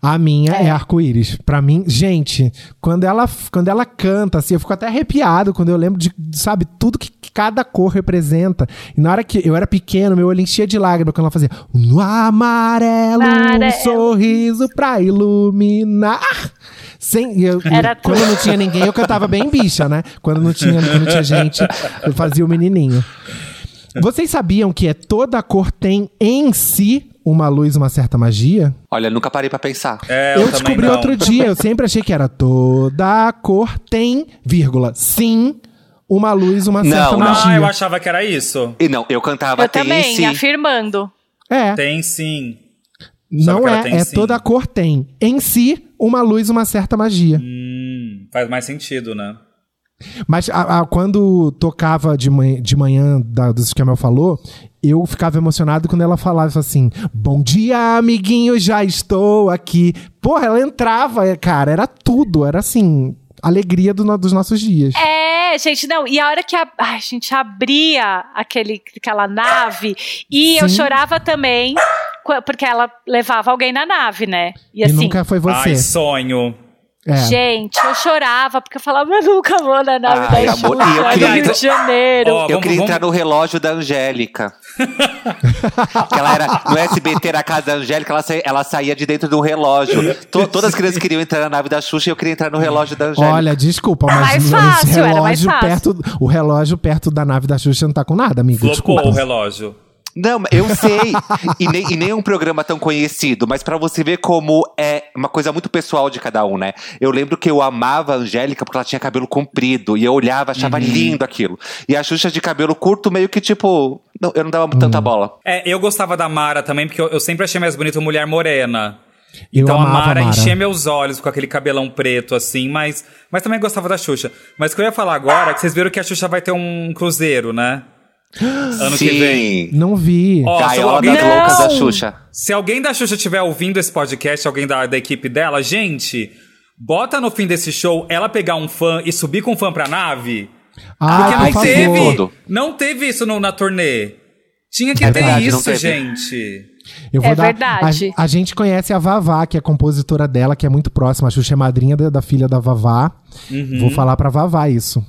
A minha é, arco-íris. Pra mim, gente, quando ela, quando ela canta, assim, eu fico até arrepiado quando eu lembro de, sabe, tudo que cada cor representa. E na hora que eu era pequeno, meu olho enchia de lágrimas quando ela fazia no amarelo, um Amarelo. sorriso pra iluminar. Sem, eu, Era quando tudo. não tinha ninguém, eu cantava bem bicha, né? Quando não tinha, quando não tinha gente, eu fazia o menininho. Vocês sabiam que é toda cor tem em si uma luz, uma certa magia? Olha, nunca parei pra pensar. É, eu também descobri outro dia, eu sempre achei que era toda cor tem, vírgula, sim, uma luz, uma Não, certa não. magia. Ah, eu achava que era isso. E não, eu cantava Eu tem também, sim. afirmando. É, Tem sim. não é, tem é sim. toda cor tem. Em si, uma luz, uma certa magia. Hum, faz mais sentido, né? Mas a- a- quando tocava de manhã, de manhã da, do que a Mel falou, eu ficava emocionado quando ela falava assim: Bom dia, amiguinho, já estou aqui. Porra, ela entrava, cara, era tudo, era assim, alegria do dos nossos dias. É, gente, não. E a hora que a, a gente abria aquele, aquela nave, e eu Sim. chorava também, qu- porque ela levava alguém na nave, né? E E assim, nunca foi você. Ai, sonho. É. gente, eu chorava, porque eu falava, eu nunca vou na nave Ai, da Xuxa, eu no queria- Rio de Janeiro. Ó, Eu vamos- queria vamos- entrar no relógio da Angélica. ela era no SBT, era a casa da Angélica, ela saía, ela saía de dentro do relógio. To- todas as crianças queriam entrar na nave da Xuxa e eu queria entrar no relógio da Angélica. Olha, desculpa, mas mais fácil, era mais relógio fácil. perto, o relógio perto da nave da Xuxa não tá com nada, amigo. Flopou Desculpa. o relógio. Não, eu sei. e, nem, e nem é um programa tão conhecido, mas pra você ver como é uma coisa muito pessoal de cada um, né? Eu lembro que eu amava a Angélica porque ela tinha cabelo comprido. E eu olhava, achava Uhum. lindo aquilo. E a Xuxa de cabelo curto, meio que tipo. Não, eu não dava Hum. tanta bola. É, eu gostava da Mara também, porque eu, eu sempre achei mais bonita mulher morena. Eu então a Mara, Mara. enchia meus olhos com aquele cabelão preto, assim, mas, mas também gostava da Xuxa. Mas o que eu ia falar agora é que vocês viram que a Xuxa vai ter um cruzeiro, né? Ano que vem. Não vi. Ó, se Gaiola alguém, das Não! loucas da Xuxa. se alguém da Xuxa estiver ouvindo esse podcast, alguém da, da equipe dela, gente, bota no fim desse show ela pegar um fã e subir com um fã pra nave. Ai, Porque por não favor. teve, Tudo. não teve isso no- na turnê. Tinha que É ter verdade, isso, gente. Eu vou É dar, verdade. A, a gente conhece a Vavá, que é a compositora dela, que é muito próxima. A Xuxa é madrinha da, da filha da Vavá. Uhum. Vou falar pra Vavá isso.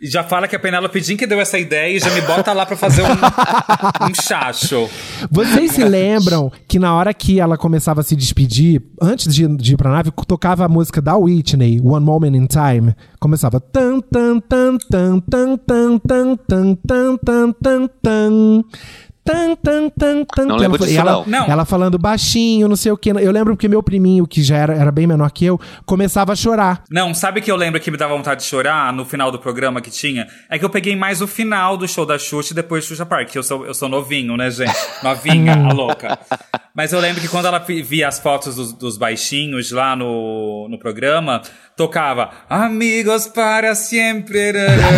E já fala que a Penélope Jean que deu essa ideia e já me bota lá pra fazer um, um chacho. Vocês se lembram que na hora que ela começava a se despedir, antes de, de ir pra nave, tocava a música da Whitney, One Moment in Time? Começava tan tan tan tan tan tan tan tan tan tan tan tan tan tan, tan. Não lembro disso, ela, não. Ela falando baixinho, não sei o que. Eu lembro que meu priminho, que já era, era bem menor que eu, começava a chorar. Não, sabe que eu lembro que me dava vontade de chorar no final do programa que tinha? É que eu peguei mais o final do show da Xuxa e depois Xuxa Park, que eu sou, eu sou novinho, né, gente? Novinha, a louca. Mas eu lembro que quando ela vi- via as fotos dos, dos baixinhos lá no, no programa, tocava Amigos para sempre.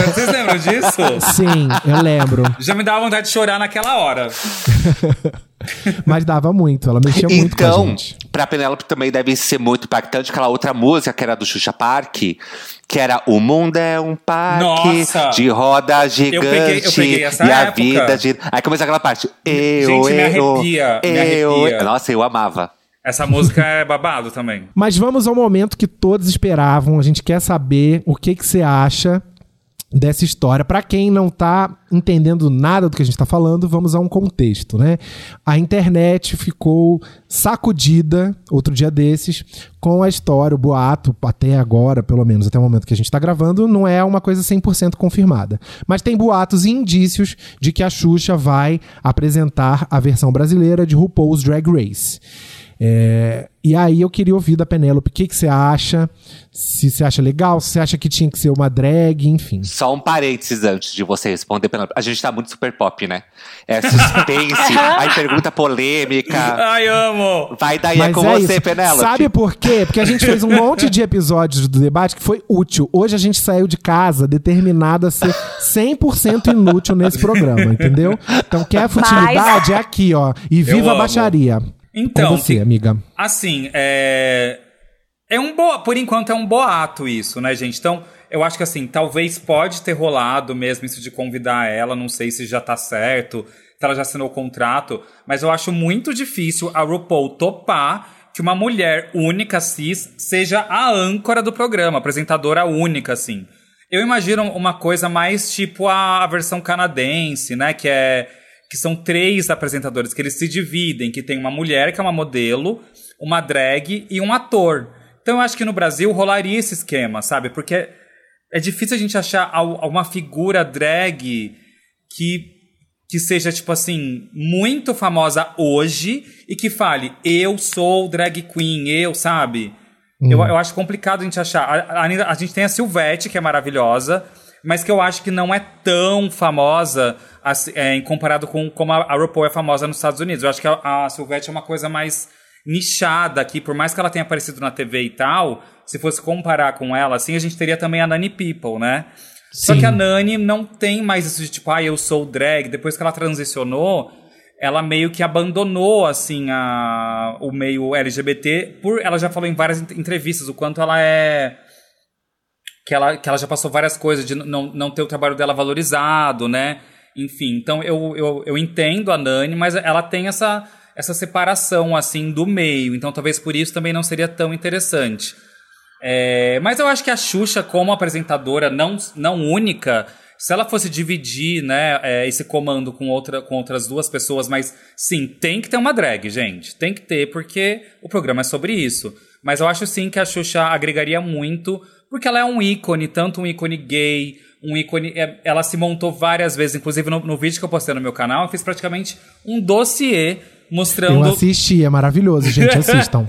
Vocês lembram disso? Sim, eu lembro. Já me dava vontade de chorar naquela hora. Mas dava muito, ela mexia muito com a Então, gente. pra Penélope também deve ser muito impactante aquela outra música que era do Xuxa Park, que era O Mundo é um Parque Nossa! de roda gigante peguei- eu peguei essa e a época. vida gira. Aí começa aquela parte. Eu, Gente, me eu, arrepia, me eu, arrepia. Nossa, eu amava. Essa música é babado também. Mas vamos ao momento que todos esperavam. A gente quer saber o que que você acha dessa história. Pra quem não tá entendendo nada do que a gente tá falando, vamos a um contexto, né? A internet ficou sacudida outro dia desses com a história, o boato, até agora, pelo menos até o momento que a gente tá gravando, não é uma coisa 100% confirmada. Mas tem boatos e indícios de que a Xuxa vai apresentar a versão brasileira de RuPaul's Drag Race. É, e aí eu queria ouvir da Penélope o que, que você acha, se você acha legal, se você acha que tinha que ser uma drag, enfim. Só um parênteses antes de você responder, Penélope. A gente tá muito super pop, né? É suspense, aí pergunta polêmica. Ai, amo! Vai daí é com você, isso. Penélope. Sabe por quê? Porque a gente fez um monte de episódios do debate que foi útil. Hoje a gente saiu de casa determinado a ser 100% inútil nesse programa, entendeu? Então quer futilidade? É aqui, ó. E viva a amo. baixaria. Então, Com você, que- amiga. Assim, é. É um boa, por enquanto é um boato isso, né, gente? Então, eu acho que assim, talvez pode ter rolado mesmo isso de convidar ela, não sei se já tá certo, se ela já assinou o contrato, mas eu acho muito difícil a RuPaul topar que uma mulher única cis seja a âncora do programa, apresentadora única, assim. Eu imagino uma coisa mais tipo a, a versão canadense, né, que é que são três apresentadores que eles se dividem, que tem uma mulher que é uma modelo, uma drag e um ator. Então eu acho que no Brasil rolaria esse esquema, sabe? Porque é difícil a gente achar al- uma figura drag que que seja tipo assim muito famosa hoje e que fale eu sou drag queen, eu, sabe? Eu, eu acho complicado a gente achar. A, a- a gente tem a Silvete, que é maravilhosa, mas que eu acho que não é tão famosa assim, é, em comparado com como a, a RuPaul é famosa nos Estados Unidos. Eu acho que a, a Silvete é uma coisa mais nichada aqui, por mais que ela tenha aparecido na TV e tal, se fosse comparar com ela, assim, a gente teria também a Nani People, né? Só Sim. que a Nani não tem mais isso de tipo, ah, eu sou drag. Depois que ela transicionou, ela meio que abandonou, assim, a, o meio LGBT. Por, ela já falou em várias ent- entrevistas o quanto ela é. Que ela, que ela já passou várias coisas de não, não ter o trabalho dela valorizado, né? Enfim, então eu, eu, eu entendo a Nani, mas ela tem essa, essa separação, assim, do meio. Então talvez por isso também não seria tão interessante. É, mas eu acho que a Xuxa, como apresentadora não, não única, se ela fosse dividir né, é, esse comando com, outra, com outras duas pessoas, mas sim, tem que ter uma drag, gente. Tem que ter, porque o programa é sobre isso. Mas eu acho sim que a Xuxa agregaria muito, porque ela é um ícone, tanto um ícone gay, um ícone. é, Ela se montou várias vezes, inclusive no, no vídeo que eu postei no meu canal, eu fiz praticamente um dossiê mostrando Eu assisti, é maravilhoso, gente, assistam.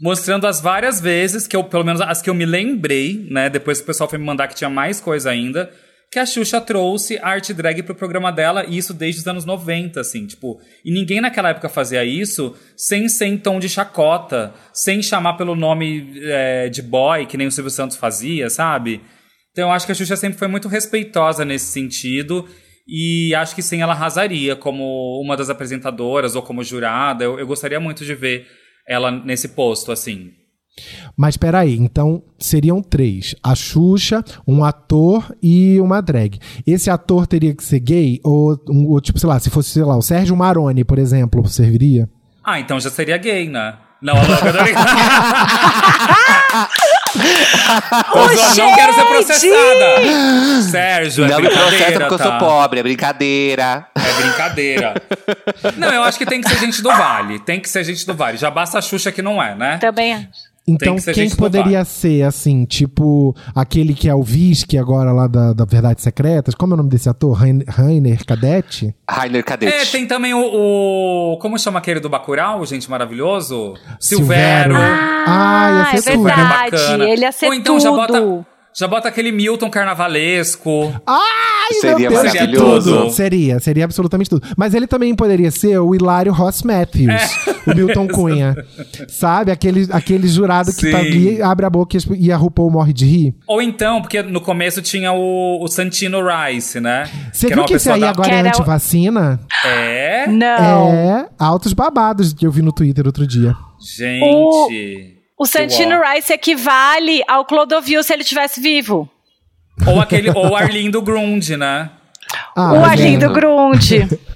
mostrando as várias vezes que eu, pelo menos as que eu me lembrei, né? Depois que o pessoal foi me mandar que tinha mais coisa ainda, que a Xuxa trouxe a arte drag pro programa dela, e isso desde os anos 90, assim, tipo. E ninguém naquela época fazia isso sem ser em tom de chacota, sem chamar pelo nome é, de boy, que nem o Silvio Santos fazia, sabe? Então eu acho que a Xuxa sempre foi muito respeitosa nesse sentido. E acho que sim, ela arrasaria como uma das apresentadoras ou como jurada. Eu, eu gostaria muito de ver ela nesse posto, assim. Mas peraí, então seriam três: a Xuxa, um ator e uma drag. Esse ator teria que ser gay? Ou, um- ou, tipo, sei lá, se fosse, sei lá, o Sérgio Maroni, por exemplo, serviria? Ah, então já seria gay, né? Não, da Eu só não quero ser processada. Sérgio, é Não me processa brincadeira, porque eu tá? sou pobre, é brincadeira. É brincadeira. Não, eu acho que tem que ser gente do Vale. Tem que ser gente do Vale. Já basta a Xuxa que não é, né? Também. Então, que quem poderia ser, assim, tipo, aquele que é o Visque agora lá da, da Verdades Secretas? Como é o nome desse ator? Rain- Rainer Cadete? Rainer Cadete. É, tem também o, o- Como chama aquele do Bacurau, gente maravilhoso? Silvério. Silvério. Ah, ia é ser tudo. verdade. Bacana. Ele ia ser Ou então tudo. já bota, já bota aquele Milton carnavalesco. Ai, Seria meu Deus, maravilhoso. tudo. Seria, seria absolutamente tudo. Mas ele também poderia ser o Hilário Ross Matthews, É. o Milton Cunha. Sabe? Aquele, aquele jurado que tá Sim. ali, abre a boca e a RuPaul morre de rir. Ou então, porque no começo tinha o, o Santino Rice, né? Você era viu que esse aí da- agora Que é antivacina? É? Não. É, altos babados que eu vi no Twitter outro dia. Gente. O Santino Uau. Rice equivale ao Clodovil se ele tivesse vivo. Ou aquele, ou o Arlindo Grunde, né? Ah, o Arlindo. Grunde.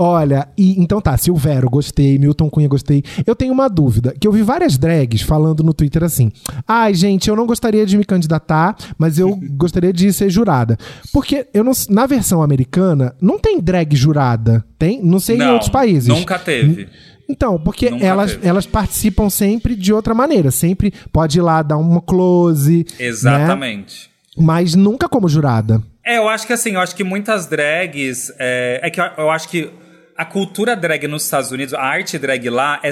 Olha, e então tá, Silvério, gostei, Milton Cunha, gostei. Eu tenho uma dúvida, que eu vi várias drags falando no Twitter assim: ai, gente, eu não gostaria de me candidatar, mas eu gostaria de ser jurada. Porque eu não, na versão americana, não tem drag jurada. Tem? Não sei em Não, outros países. Nunca teve. Então, porque Nunca elas, teve. elas participam sempre de outra maneira. Sempre pode ir lá dar uma close. Né? Exatamente. Mas nunca como jurada. É, eu acho que assim, eu acho que muitas drags. É, é que eu, eu acho que a cultura drag nos Estados Unidos, a arte drag lá, é,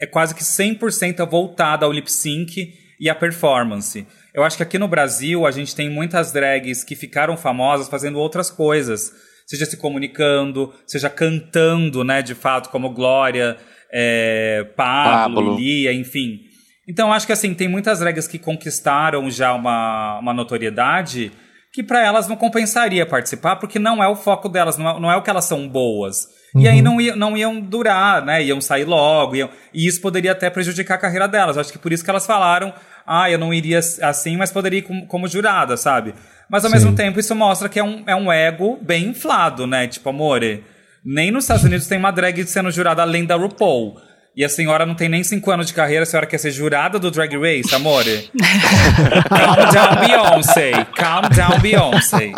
é quase que 100% voltada ao lip sync e à performance. Eu acho que aqui no Brasil a gente tem muitas drags que ficaram famosas fazendo outras coisas. Seja se comunicando, seja cantando, né, de fato, como Glória, é, Pablo, Pablo. Lia, enfim. Então, acho que assim, tem muitas dragas que conquistaram já uma, uma notoriedade que para elas não compensaria participar, porque não é o foco delas, não é, não é o que elas são boas. E aí não, ia- não iam durar, né? Iam sair logo, iam- e isso poderia até prejudicar a carreira delas. Acho que por isso que elas falaram, ah, eu não iria assim, mas poderia ir como, como jurada, sabe? Mas ao Sim. mesmo tempo isso mostra que é um, é um ego bem inflado, né? Tipo, amore, nem nos Estados Unidos tem uma drag sendo jurada além da RuPaul. E a senhora não tem nem cinco anos de carreira, a senhora quer ser jurada do Drag Race, amore? Calm down, Beyoncé. Calm down, Beyoncé.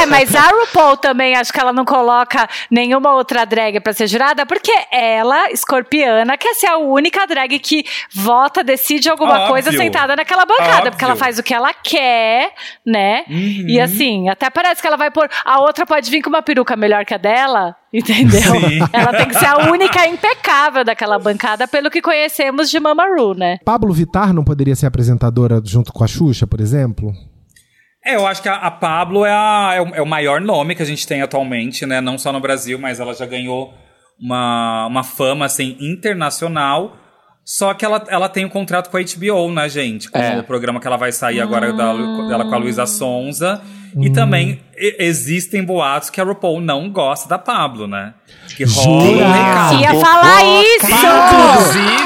É, mas a RuPaul também, acho que ela não coloca nenhuma outra drag pra ser jurada, porque ela, escorpiana, quer ser a única drag que vota, decide alguma Óbvio. coisa sentada naquela bancada, Óbvio. porque ela faz o que ela quer, né? Uhum. E assim, até parece que ela vai pôr. A outra pode vir com uma peruca melhor que a dela, entendeu? Sim. Ela tem que ser a única impecável daquela bancada, pelo que conhecemos de Mama Ru, né? Pablo Vittar não poderia ser apresentadora junto com a Xuxa, por exemplo? É, eu acho que a, a Pablo é, a- é o, é o maior nome que a gente tem atualmente, né? Não só no Brasil, mas ela já ganhou uma, uma fama, assim, internacional. Só que ela, ela tem um contrato com a HBO, né, gente? Com É. o programa que ela vai sair agora da, dela com a Luísa Sonza. E também existem boatos que a RuPaul não gosta da Pablo, né? Que rola um. Ia falar isso!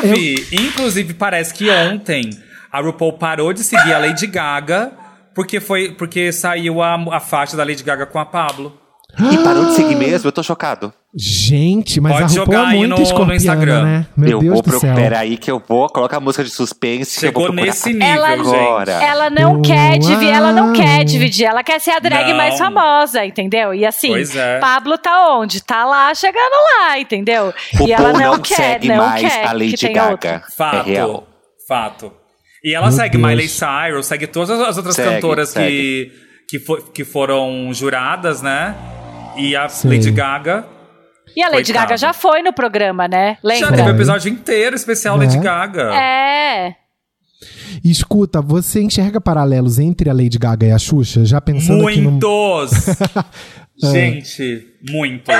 Inclusive, inclusive, parece que ontem a RuPaul parou de seguir a Lady Gaga porque, foi, porque saiu a, a faixa da Lady Gaga com a Pablo. E parou de seguir mesmo? Eu tô chocado. Gente, mas Pode a RuPaul jogar é aí muito no- no Instagram. né? Meu eu Deus vou do céu. Peraí que eu vou. Coloca a música de suspense. que eu vou Chegou nesse nível, Ela- gente. Agora. Ela não Uau. quer dividir, ela não quer dividir, ela quer ser a drag Não. mais famosa, entendeu? E assim, Pois é. Pablo tá onde? Tá lá chegando lá, entendeu? O e ela não, não quer, segue não mais quer a Lady que Gaga. outra. Fato. É real. Fato. E ela Meu segue Deus. Miley Cyrus, segue todas as outras Segue, cantoras segue. que, que, fo- que foram juradas, né? E a Sim. Lady Gaga. E a Lady Coitada. Gaga já foi no programa, né? Já Lembra? teve um episódio inteiro especial Né? Lady Gaga. É. Escuta, você enxerga paralelos entre a Lady Gaga e a Xuxa? Já pensando no... Muitos! Gente, muitos.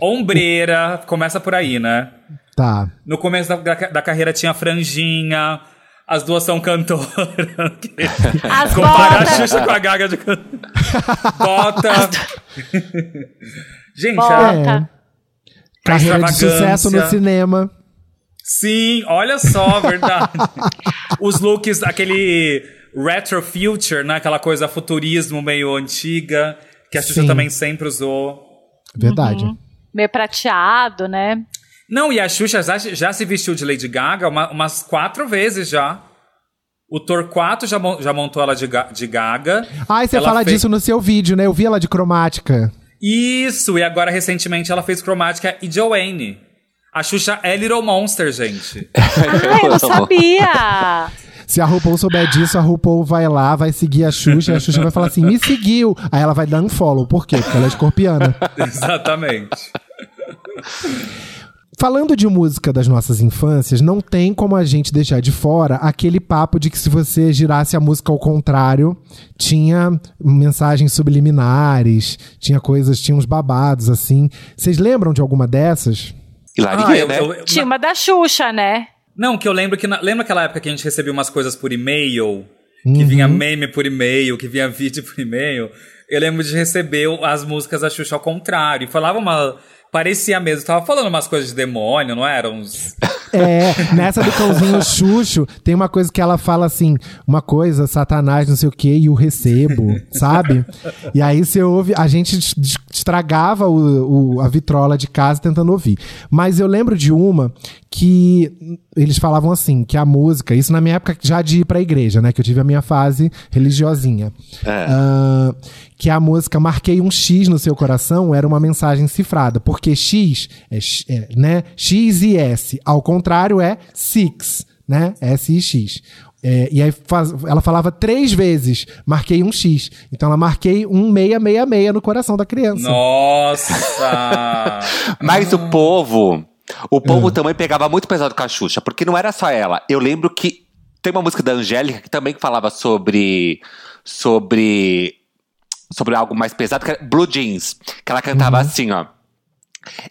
Ombreira, começa por aí, né? Tá. No começo da, da, da carreira tinha franjinha, as duas são cantoras. As Compara a. Xuxa com a Gaga de can- Bota. Gente, Bota. Carreira de sucesso no cinema. sim, olha só, verdade. Os looks, aquele retro future, né? Aquela coisa futurismo meio antiga, que a Xuxa Sim. também sempre usou. Verdade. Meio prateado, né? Não, e a Xuxa já, já se vestiu de Lady Gaga uma- umas quatro vezes já. O Torquato já, já montou ela de, ga- de Gaga. Ah, e você Ela fala fez- disso no seu vídeo, né? Eu vi ela de cromática. Isso, e agora recentemente ela fez cromática e Joanne. A Xuxa é Little Monster, gente. Ah, eu não sabia. Se a RuPaul souber disso, a RuPaul vai lá, vai seguir a Xuxa, e a Xuxa vai falar assim, me seguiu. Aí ela vai dar um follow. Por quê? Porque ela é escorpiana. Exatamente. Falando de música das nossas infâncias, não tem como a gente deixar de fora aquele papo de que se você girasse a música ao contrário, tinha mensagens subliminares, tinha coisas, tinha uns babados assim. Vocês lembram de alguma dessas? Hilaria, Ah, eu- né? eu- Tinha uma da Xuxa, né? Não, que eu lembro que. na- lembra aquela época que a gente recebia umas coisas por e-mail? Que Uhum. vinha meme por e-mail, que vinha vídeo por e-mail. Eu lembro de receber as músicas da Xuxa ao contrário. E falava uma. Parecia mesmo, tava falando umas coisas de demônio, não era? Uns. É, nessa do cãozinho Xuxo, tem uma coisa que ela fala assim, uma coisa, Satanás, não sei o que, e o recebo, sabe? E aí você ouve, a gente estragava o, o- a vitrola de casa tentando ouvir. Mas eu lembro de uma que eles falavam assim, que a música, isso na minha época já de ir pra igreja, né? Que eu tive a minha fase religiosinha. É. Ah, que a música Marquei um X no seu coração era uma mensagem cifrada, porque X é, X- é, né? X e S. Ao contrário é Six, né? S e X. É, e aí faz- ela falava três vezes, marquei um X. Então ela marquei um 666 no coração da criança. Nossa! Mas Ah. o povo, o povo também pegava muito pesado com a Xuxa, porque não era só ela. Eu lembro que tem uma música da Angélica que também falava sobre sobre sobre algo mais pesado, que era Blue Jeans, que ela cantava Uhum. assim, ó.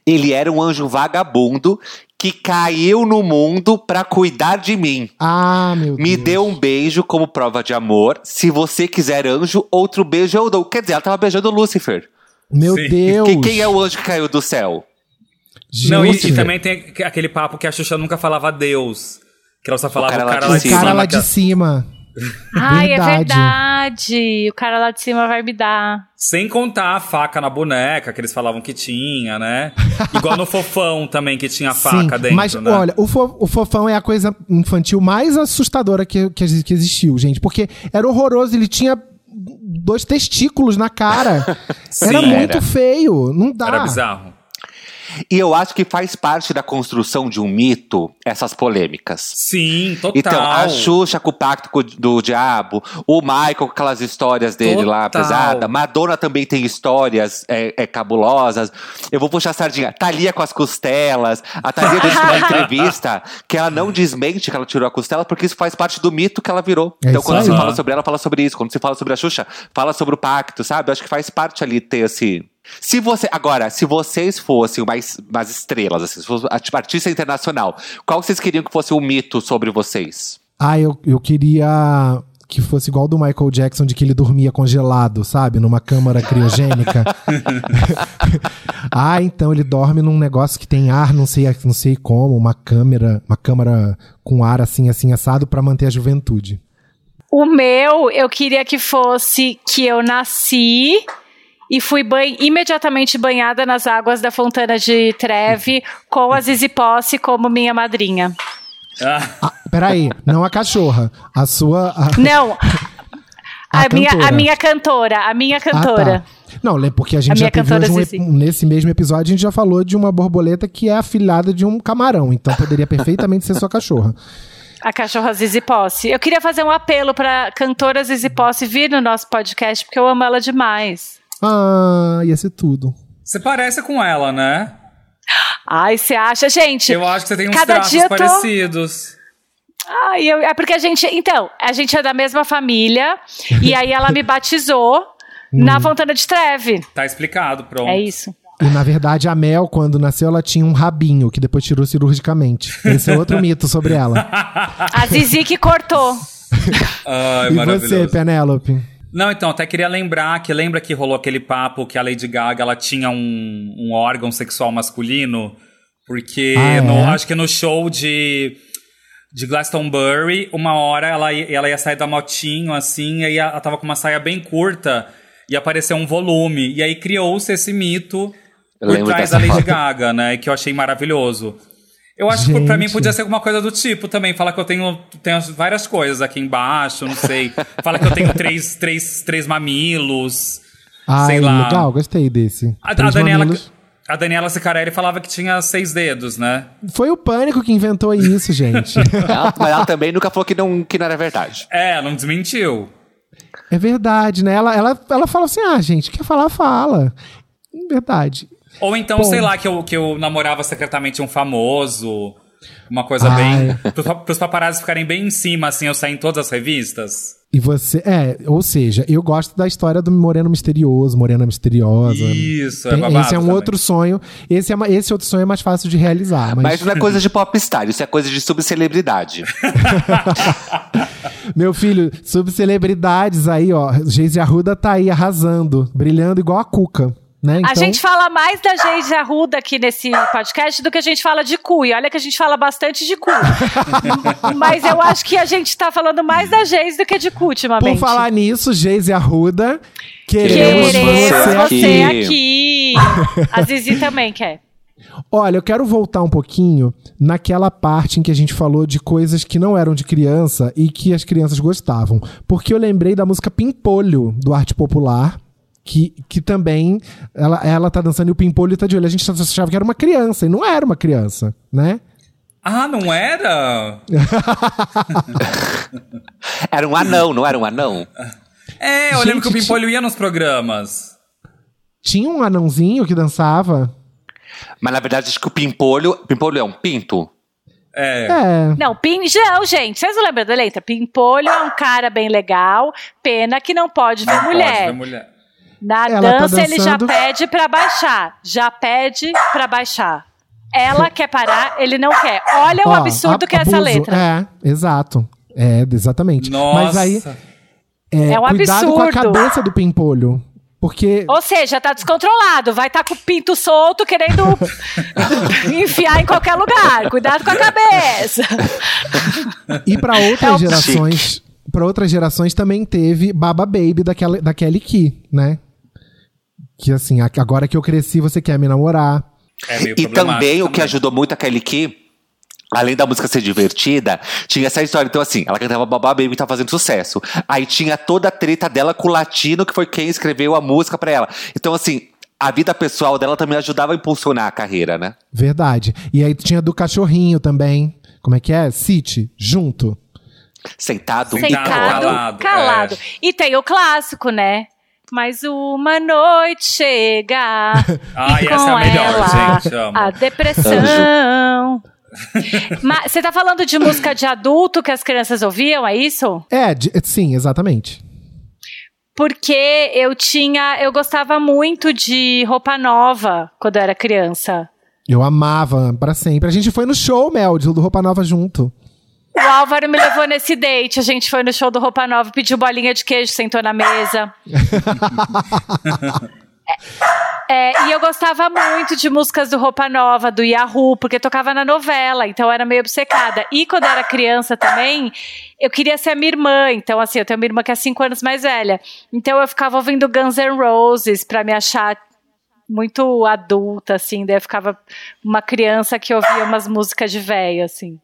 Ele era um anjo vagabundo que caiu no mundo pra cuidar de mim. Ah, meu Me Deus. deu um beijo como prova de amor. Se você quiser anjo, outro beijo eu dou. Quer dizer, ela tava beijando o Lúcifer. Meu Sim. Deus. Que- quem é o anjo que caiu do céu? Não, e, e também tem aquele papo que a Xuxa nunca falava Deus. Que ela só falava o cara lá cara, de lá o de cima. cara cima. lá de cima. Ai, é Verdade. O cara lá de cima vai me dar. Sem contar a faca na boneca, que eles falavam que tinha, né? Igual no Fofão também, que tinha faca Sim, dentro, mas né? olha, o, fo- o fofão é a coisa infantil mais assustadora que, que, que existiu, gente. Porque era horroroso, ele tinha dois testículos na cara. era Sim, muito era. feio, não dá. Era bizarro. E eu acho que faz parte da construção de um mito essas polêmicas. Sim, total. Então, a Xuxa com o pacto do diabo, o Michael com aquelas histórias dele lá Total. pesada, Madonna também tem histórias é, é, cabulosas. Eu vou puxar a sardinha. Thalia com as costelas. A Thalia disse numa entrevista que ela não desmente que ela tirou a costela, porque isso faz parte do mito que ela virou. É então, quando aí. se fala sobre ela, fala sobre isso. Quando se fala sobre a Xuxa, fala sobre o pacto, sabe? Eu acho que faz parte ali ter esse. Se você. Agora, se vocês fossem mais, mais estrelas, assim, se fosse tipo, artista internacional, qual vocês queriam que fosse um mito sobre vocês? Ah, eu, eu queria que fosse igual do Michael Jackson, de que ele dormia congelado, sabe? Numa câmara criogênica. ah, então ele dorme num negócio que tem ar, não sei, não sei como, uma câmera, uma câmara com ar assim, assim, assado pra manter a juventude. O meu, eu queria que fosse que eu nasci e fui ban- imediatamente banhada nas águas da Fontana de Treve com a Zizi Posse como minha madrinha. Ah, Ah, peraí, não a cachorra, a sua. a- Não, A a, minha, cantora. a minha cantora, a minha cantora. Ah, tá. Não, porque a gente A já teve hoje um nesse mesmo episódio, a gente já falou de uma borboleta que é afilhada de um camarão. Então poderia perfeitamente ser sua cachorra. A cachorra Zizi Posse. Eu queria fazer um apelo pra cantora Zizi Posse vir no nosso podcast, porque eu amo ela demais. Ah, ia ser tudo. você parece com ela, né? Ai, você acha, gente? Eu acho que você tem uns Cada traços tô- parecidos. Ai, eu- é porque a gente. Então, a gente é da mesma família. e aí ela me batizou na Fontana de Treve. Tá explicado, pronto. É isso. E na verdade, a Mel, quando nasceu, ela tinha um rabinho, que depois tirou cirurgicamente. Esse é outro mito sobre ela. A Zizi que cortou. Ai, e maravilhoso. você, Penélope? Não, então, até queria lembrar que lembra que rolou aquele papo que a Lady Gaga ela tinha um, um órgão sexual masculino? Porque Ah, é? no- acho que no show de, de Glastonbury, uma hora ela, ia- ela ia sair da motinho assim, e aí ela tava com uma saia bem curta e apareceu um volume. E aí criou-se esse mito Eu por trás da Lady foto. Gaga, né? Que eu achei maravilhoso. Eu acho que pra mim Gente. podia ser alguma coisa do tipo também. Fala que eu tenho, tenho várias coisas aqui embaixo, não sei. Fala que eu tenho três, três, três mamilos. Ai, sei lá. legal, gostei desse. A, a Três Daniela, mamilos. A Daniela Sicarelli falava que tinha seis dedos, né? Foi o pânico que inventou isso, gente. Ela- mas ela também nunca falou que não, que não era verdade. É, não desmentiu. é verdade, né? Ela, ela, ela fala assim: ah, gente, quer falar, fala. Verdade. Ou então, Bom. sei lá, que eu, que eu namorava secretamente um famoso. Uma coisa Ai. bem. Pros, pa- pros paparazzi ficarem bem em cima, assim, eu saí em todas as revistas. E você. É, ou seja, eu gosto da história do Moreno Misterioso, Morena Misteriosa. Isso, é Tem- babado esse é um também. outro sonho. Esse, é esse outro sonho é mais fácil de realizar. Mas, Mas não é coisa de popstar, isso é coisa de subcelebridade. meu filho, subcelebridades aí, ó. Geise Arruda tá aí arrasando, brilhando igual a Cuca. Né? A Então, gente fala mais da Geise Arruda aqui nesse podcast do que a gente fala de cu. E olha que a gente fala bastante de cu. Mas eu acho que a gente tá falando mais da Geise do que de cu ultimamente. por falar nisso, Geise Arruda, queremos, Queremos você você aqui. aqui. A Zizi também quer. Olha, eu quero voltar um pouquinho naquela parte em que a gente falou de coisas que não eram de criança e que as crianças gostavam. Porque eu lembrei da música Pimpolho, do Arte Popular. Que, que também ela, ela tá dançando e o Pimpolho tá de olho. A gente achava que era uma criança, e não era uma criança, né? Ah, não era? Era um anão, não era um anão? É, eu Gente, lembro que o Pimpolho ia nos programas. Tinha um anãozinho que dançava. Mas na verdade, acho que o pimpolho. Pimpolho é um pinto? É. É. Não, Pim, não, gente, vocês não lembram da letra? Pimpolho é um cara bem legal, pena que não pode ver Não pode mulher. ver mulher. Na Ela tá dança ele já pede pra baixar, já pede pra baixar. Ela quer parar, ele não quer. Olha o Ó, absurdo a- que é essa abuso. letra. É, exato. É, exatamente. Nossa. Mas aí, é, É um cuidado com a absurdo. cabeça do Pimpolho. Porque Ou seja, tá descontrolado, vai estar com o pinto solto querendo enfiar em qualquer lugar. Cuidado com a cabeça. E pra É outras o- gerações, para outras gerações também teve Baba Baby daquela, da Kelly Key, né? Que assim, agora que eu cresci, você quer me namorar. É E também o que também. ajudou muito a Kelly Key, além da música ser divertida, tinha essa história. Então, assim, ela cantava Babá Baby e tá fazendo sucesso. Aí tinha toda a treta dela com o latino, que foi quem escreveu a música pra ela. Então, assim, a vida pessoal dela também ajudava a impulsionar a carreira, né? Verdade. E aí tinha do cachorrinho também. Como é que é? City, junto. Sentado, Sentado, e Sentado, calado, calado. é. E tem o clássico, né? Mas uma noite chega. Ai, e essa é com a melhor, ela, gente, amo. A depressão. Mas você tá falando de música de adulto que as crianças ouviam, é isso? É, de- sim, exatamente. Porque eu tinha. Eu gostava muito de roupa nova quando eu era criança. Eu amava pra sempre. A gente foi no show, Mel, de- do Roupa Nova junto. O Álvaro me levou nesse date. A gente foi no show do Roupa Nova, pediu bolinha de queijo, sentou na mesa. É, e eu gostava muito de músicas do Roupa Nova, do Yahoo, porque tocava na novela, então era meio obcecada. E quando eu era criança também, eu queria ser a minha irmã. Então, assim, eu tenho uma irmã que é cinco anos mais velha. Então eu ficava ouvindo Guns N' Roses pra me achar muito adulta, assim. Daí eu ficava uma criança que ouvia umas músicas de véia, assim.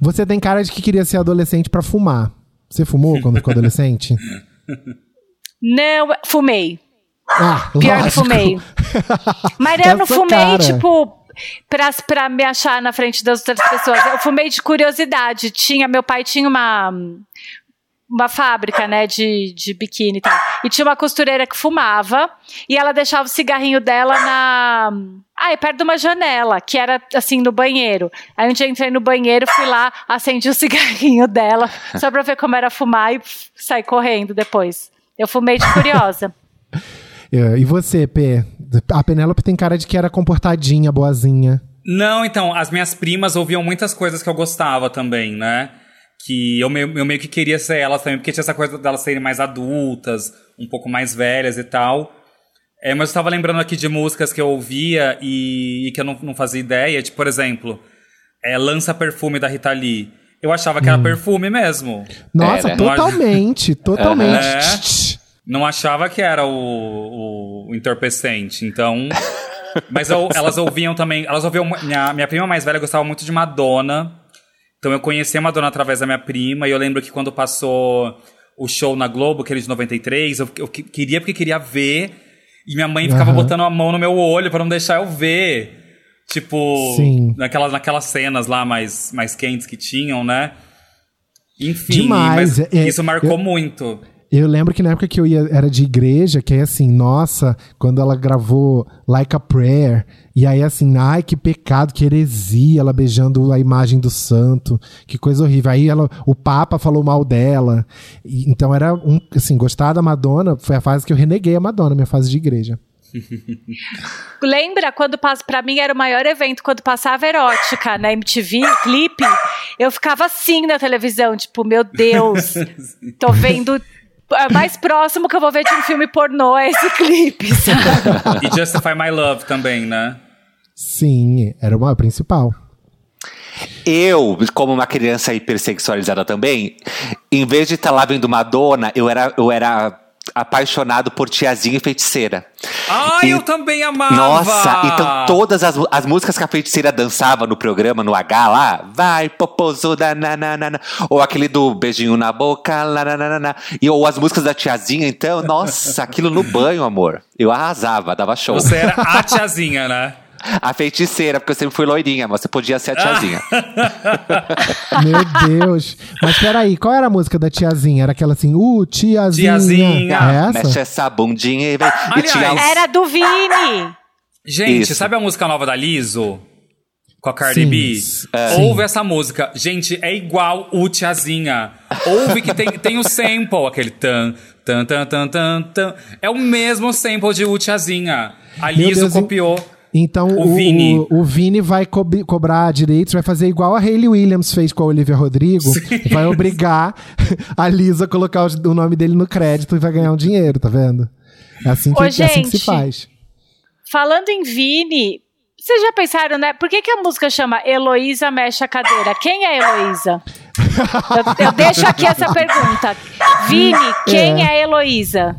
Você tem cara de que queria ser adolescente pra fumar. Você fumou quando ficou adolescente? Não, fumei. Ah, Pior que lógico. fumei. Mas eu não fumei, cara. tipo, pra, pra me achar na frente das outras pessoas. Eu fumei de curiosidade. Tinha, meu pai tinha uma, uma fábrica, né, de, de biquíni e tal. E tinha uma costureira que fumava. E ela deixava o cigarrinho dela na. Ai, perto de uma janela, que era assim, no banheiro. Aí um dia entrei no banheiro, fui lá, acendi o cigarrinho dela, só pra ver como era fumar e saí correndo depois. Eu fumei de curiosa. É, E você, P? A Penélope tem cara de que era comportadinha, boazinha. Não, então, as minhas primas ouviam muitas coisas que eu gostava também, né? Que eu meio, eu meio que queria ser elas também, porque tinha essa coisa delas serem mais adultas, um pouco mais velhas e tal. É, mas eu estava lembrando aqui de músicas que eu ouvia e, e que eu não, não fazia ideia. Tipo, por exemplo, é, Lança Perfume da Rita Lee. Eu achava que era perfume mesmo. Nossa, Era. totalmente, totalmente. É. Não achava que era o, o, entorpecente. Então. Mas eu- elas ouviam também. Elas ouviam. Minha, minha prima mais velha gostava muito de Madonna. Então eu conheci a Madonna através da minha prima. E eu lembro que quando passou o show na Globo, aquele de 93, eu, eu que- queria porque queria ver. E minha mãe ficava Aham. botando a mão no meu olho pra não deixar eu ver. Tipo, Sim. naquelas, naquelas cenas lá mais, mais quentes que tinham, né? Enfim, Demais, mas é- isso marcou eu- muito. Eu lembro que na época que eu ia, era de igreja, que aí assim, nossa, quando ela gravou Like a Prayer, e aí assim, ai que pecado, que heresia, ela beijando a imagem do santo, que coisa horrível. Aí ela, o Papa falou mal dela. E- então era um, assim, gostar da Madonna foi a fase que eu reneguei a Madonna, minha fase de igreja. Lembra quando para mim era o maior evento quando passava erótica na MTV, clipe, eu ficava assim na televisão, tipo, meu Deus, tô vendo é mais próximo que eu vou ver de um filme pornô é esse clipe, sabe? E Justify My Love também, né? Sim, era uma principal. Eu, como uma criança hipersexualizada também, em vez de estar lá vendo Madonna, eu era, eu era apaixonado por Tiazinha e Feiticeira. E- eu também amava! Nossa, então todas as, as músicas que a feiticeira dançava no programa, no H lá, vai, popozuda, nananana, ou aquele do beijinho na boca, nananana, e ou as músicas da tiazinha, então, nossa, aquilo no banho, amor. Eu arrasava, dava show. Você era a tiazinha, né? A feiticeira, porque eu sempre fui loirinha, mas você podia ser a tiazinha. Meu Deus. Mas peraí, qual era a música da tiazinha? Era aquela assim, uh, tiazinha. Tiazinha. É essa? Mexe essa bundinha e vem. Aliás, tinha um- Era do Vini. Gente, Isso. sabe a música nova da Liso? Com a Cardi Sim, B? é. Ouve essa música. Gente, é igual o Tiazinha. Ouve que tem, tem o sample, aquele tan, tan, tan, tan, tan, tan. É o mesmo sample de o Tiazinha. A Liso copiou. Então O o, Vini. o, o Vini vai co- cobrar direitos, vai fazer igual a Hayley Williams fez com a Olivia Rodrigo. Vai obrigar a Lisa a colocar o, o nome dele no crédito e vai ganhar um dinheiro, tá vendo? É assim que, Ô, é assim que se gente. faz. Falando em Vini, vocês já pensaram, né? Por que, que a música chama Heloísa Mexe a Cadeira? Quem é Heloísa? eu, eu deixo aqui essa pergunta. Vini, quem é, Heloísa?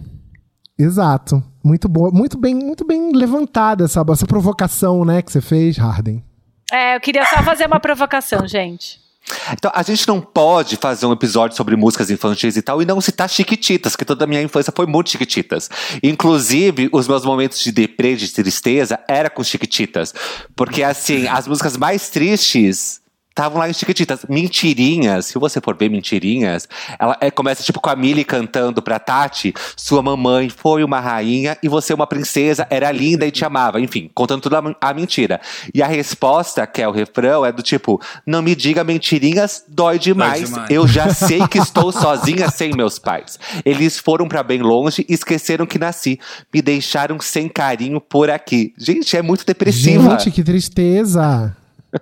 Exato. Muito boa, muito bem, muito bem levantada essa, essa provocação, né, que você fez, Harden. É, eu queria só fazer uma provocação, gente. Então, a gente não pode fazer um episódio sobre músicas infantis e tal e não citar Chiquititas, que toda a minha infância foi muito Chiquititas. Inclusive, os meus momentos de deprê, de tristeza, era com Chiquititas. Porque, assim, as músicas mais tristes estavam lá em Chiquititas. Mentirinhas, se você for ver Mentirinhas, ela é, começa tipo com a Millie cantando pra Tati: Sua mamãe foi uma rainha e você uma princesa, era linda e te amava. Enfim, contando toda a, a mentira. E a resposta, que é o refrão, é do tipo: Não me diga mentirinhas, dói demais. demais. Eu já sei que estou sozinha sem meus pais. Eles foram pra bem longe e esqueceram que nasci. Me deixaram sem carinho por aqui. Gente, é muito depressiva. Gente, que tristeza.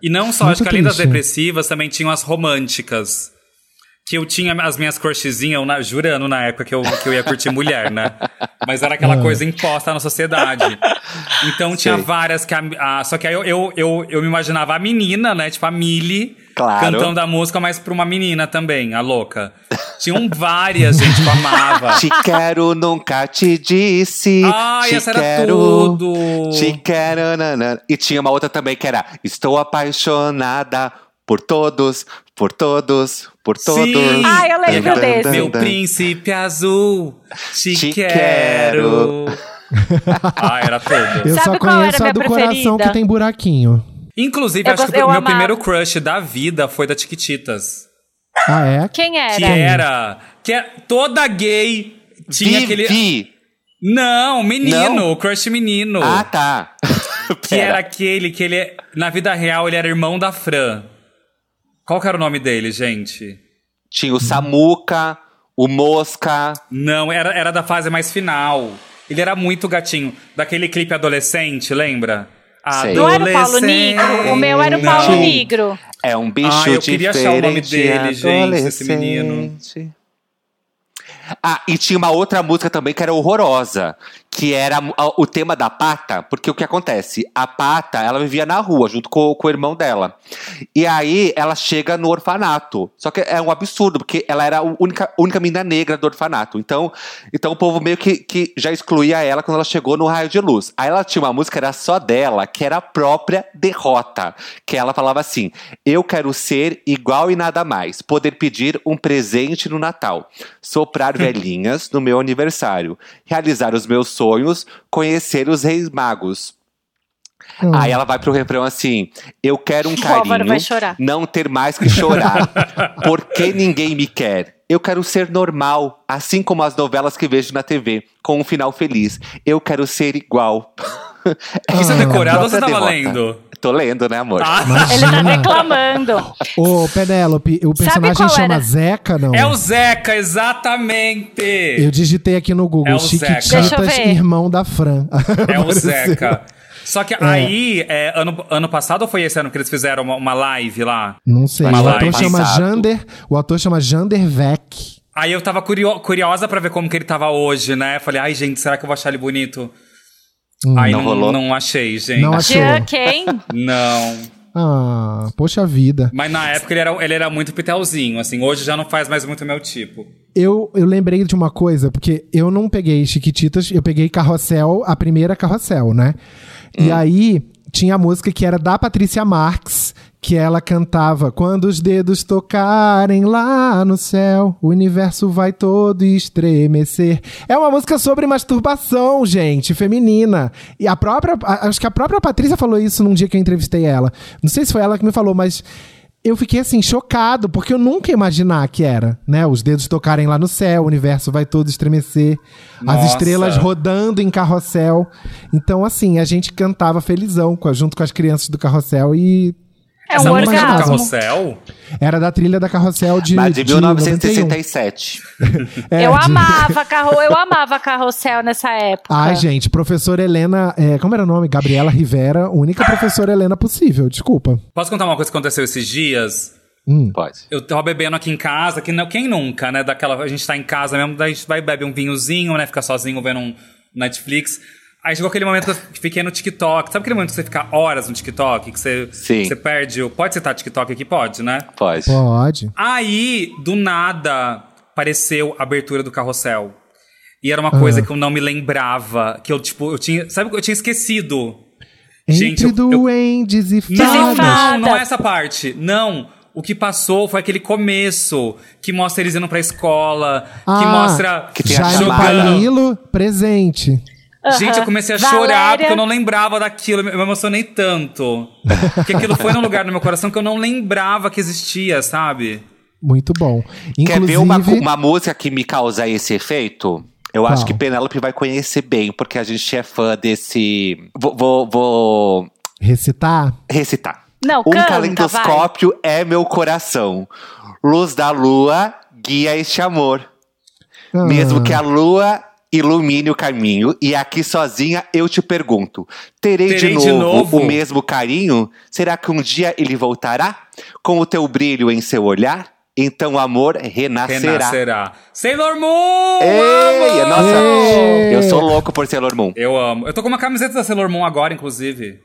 E não só, Muito acho que além das triste. depressivas, também tinham as românticas. Que eu tinha as minhas crushzinhas, na- jurando na época que eu, que eu ia curtir mulher, né? Mas era aquela Ah. coisa imposta na sociedade. Então tinha Sei. várias que a, a- Só que aí eu, eu, eu, eu me imaginava a menina, né? Tipo a Millie Claro. cantando a música, mas pra uma menina também, a louca. Tinham várias, gente, que eu amava. Te quero, nunca te disse. Ai, te essa era quero, tudo. Te quero, nanana. E tinha uma outra também que era Estou apaixonada por todos, por todos, por todos. Sim. Ah, eu lembro desse. dan, Meu dan. príncipe azul, te, Te quero. ah, era tudo. Eu Sabe só qual era conheço a a minha do coração preferida? que tem buraquinho. Inclusive, Eu acho gost- que o eu meu amava. primeiro crush da vida foi da Chiquititas. Ah, é? Quem era? Que era. Que era, toda gay tinha aquele. Vivi. Não, menino, Não? o crush menino. Ah, tá. que era aquele que ele. Na vida real, ele era irmão da Fran. Qual que era o nome dele, gente? Tinha o Samuca, o Mosca. Não, era, era da fase mais final. Ele era muito gatinho. Daquele clipe adolescente, lembra? Não era o Paulo Negro? O meu era o Paulo Não. Negro. É um bicho Ah, eu diferente. queria achar o nome dele, gente, esse menino. adolescente. Ah, e tinha uma outra música também que era horrorosa, que era o tema da Pata, porque o que acontece? A Pata, ela vivia na rua junto com, com o irmão dela. E aí ela chega no orfanato. Só que é um absurdo, porque ela era a única, única menina negra do orfanato. Então, então o povo meio que, que já excluía ela quando ela chegou no raio de luz. Aí ela tinha uma música, era só dela, que era a própria derrota. Que ela falava assim: Eu quero ser igual e nada mais, poder pedir um presente no Natal, soprar velhinhas no meu aniversário, realizar os meus sonhos sonhos conhecer os reis magos. Hum. Aí ela vai pro refrão assim: Eu quero um carinho, vai chorar. não ter mais que chorar. porque ninguém me quer. Eu quero ser normal, assim como as novelas que vejo na TV, com um final feliz. Eu quero ser igual. Isso é Ah. decorado ou você Própria tava derrota. lendo? Tô lendo, né, amor? Ah, Ele tá reclamando. Ô, Penélope, o personagem chama era? Zeca, não? é o Zeca, exatamente! Eu digitei aqui no Google, É Chiquititas, irmão da Fran. É o. Zeca. Só que aí, é, ano, ano passado ou foi esse ano que eles fizeram uma, uma live lá? Não sei. Mas o lá ator é chama passado. Jander. O ator chama Jander Vec. Aí eu tava curio- curiosa pra ver como que ele tava hoje, né? Falei, ai, gente, será que eu vou achar ele bonito? aí não não, rolou? não achei, gente. Não achou. Jean quem? Não. Ah, poxa vida. Mas na época ele era, ele era muito pitelzinho, assim. Hoje já não faz mais muito meu tipo. Eu, eu lembrei de uma coisa, porque eu não peguei Chiquititas, eu peguei Carrossel, a primeira Carrossel, né? E aí tinha a música que era da Patrícia Marx, que ela cantava Quando os dedos tocarem lá no céu, o universo vai todo estremecer. É uma música sobre masturbação, gente, feminina. E a própria, acho que a própria Patrícia falou isso num dia que eu entrevistei ela. Não sei se foi ela que me falou, mas eu fiquei assim, chocado, porque eu nunca ia imaginar que era, né? Os dedos tocarem lá no céu, o universo vai todo estremecer, as Nossa. estrelas rodando em carrossel. Então, assim, a gente cantava felizão junto com as crianças do carrossel e É Essa um música do. Carrossel? era da trilha da carrossel de, Mas de de 91. 1967. É, eu de- amava carro, eu amava carrossel nessa época. Ai, gente, professora Helena, é, como era o nome? Gabriela Rivera, única professora Helena possível, desculpa. Posso contar uma coisa que aconteceu esses dias? Pode. Eu tava bebendo aqui em casa, que não, quem nunca, né? Daquela, a gente tá em casa mesmo, daí a gente vai e bebe um vinhozinho, né? Fica sozinho vendo um Netflix. Aí chegou aquele momento que eu fiquei no TikTok. Sabe aquele momento que você fica horas no TikTok? Que você, Sim. você perde o. Pode citar TikTok aqui? Pode, né? Pode. Pode. Aí, do nada, apareceu a abertura do carrossel. E era uma coisa que eu não me lembrava. Que eu, tipo, eu tinha. Sabe que eu tinha esquecido? Gente, Entre eu- eu- duendes e Não, fadas. não, não é essa parte. Não. O que passou foi aquele começo que mostra eles indo pra escola, que Ah, mostra que tem a Jaime chamada. Presente. Gente, eu comecei a Valéria. chorar porque eu não lembrava daquilo. Eu me emocionei tanto. Porque aquilo foi num lugar no meu coração que eu não lembrava que existia, sabe? Muito bom. Quer Inclusive, ver uma, uma música que me causa esse efeito? Eu acho que Penélope vai conhecer bem, porque a gente é fã desse. Vou, vou, vou recitar. recitar. Não, um canta, calendoscópio é meu coração. Luz da lua guia este amor. Ah, Mesmo que a lua ilumine o caminho. E aqui sozinha eu te pergunto: terei, Terei de, de novo novo? o mesmo carinho? Será que um dia ele voltará? Com o teu brilho em seu olhar? Então o amor renascerá. Renascerá. Sailor Moon! Ei, amo! nossa, Ei. eu sou louco por Sailor Moon. Eu amo. Eu tô com uma camiseta da Sailor Moon agora, inclusive.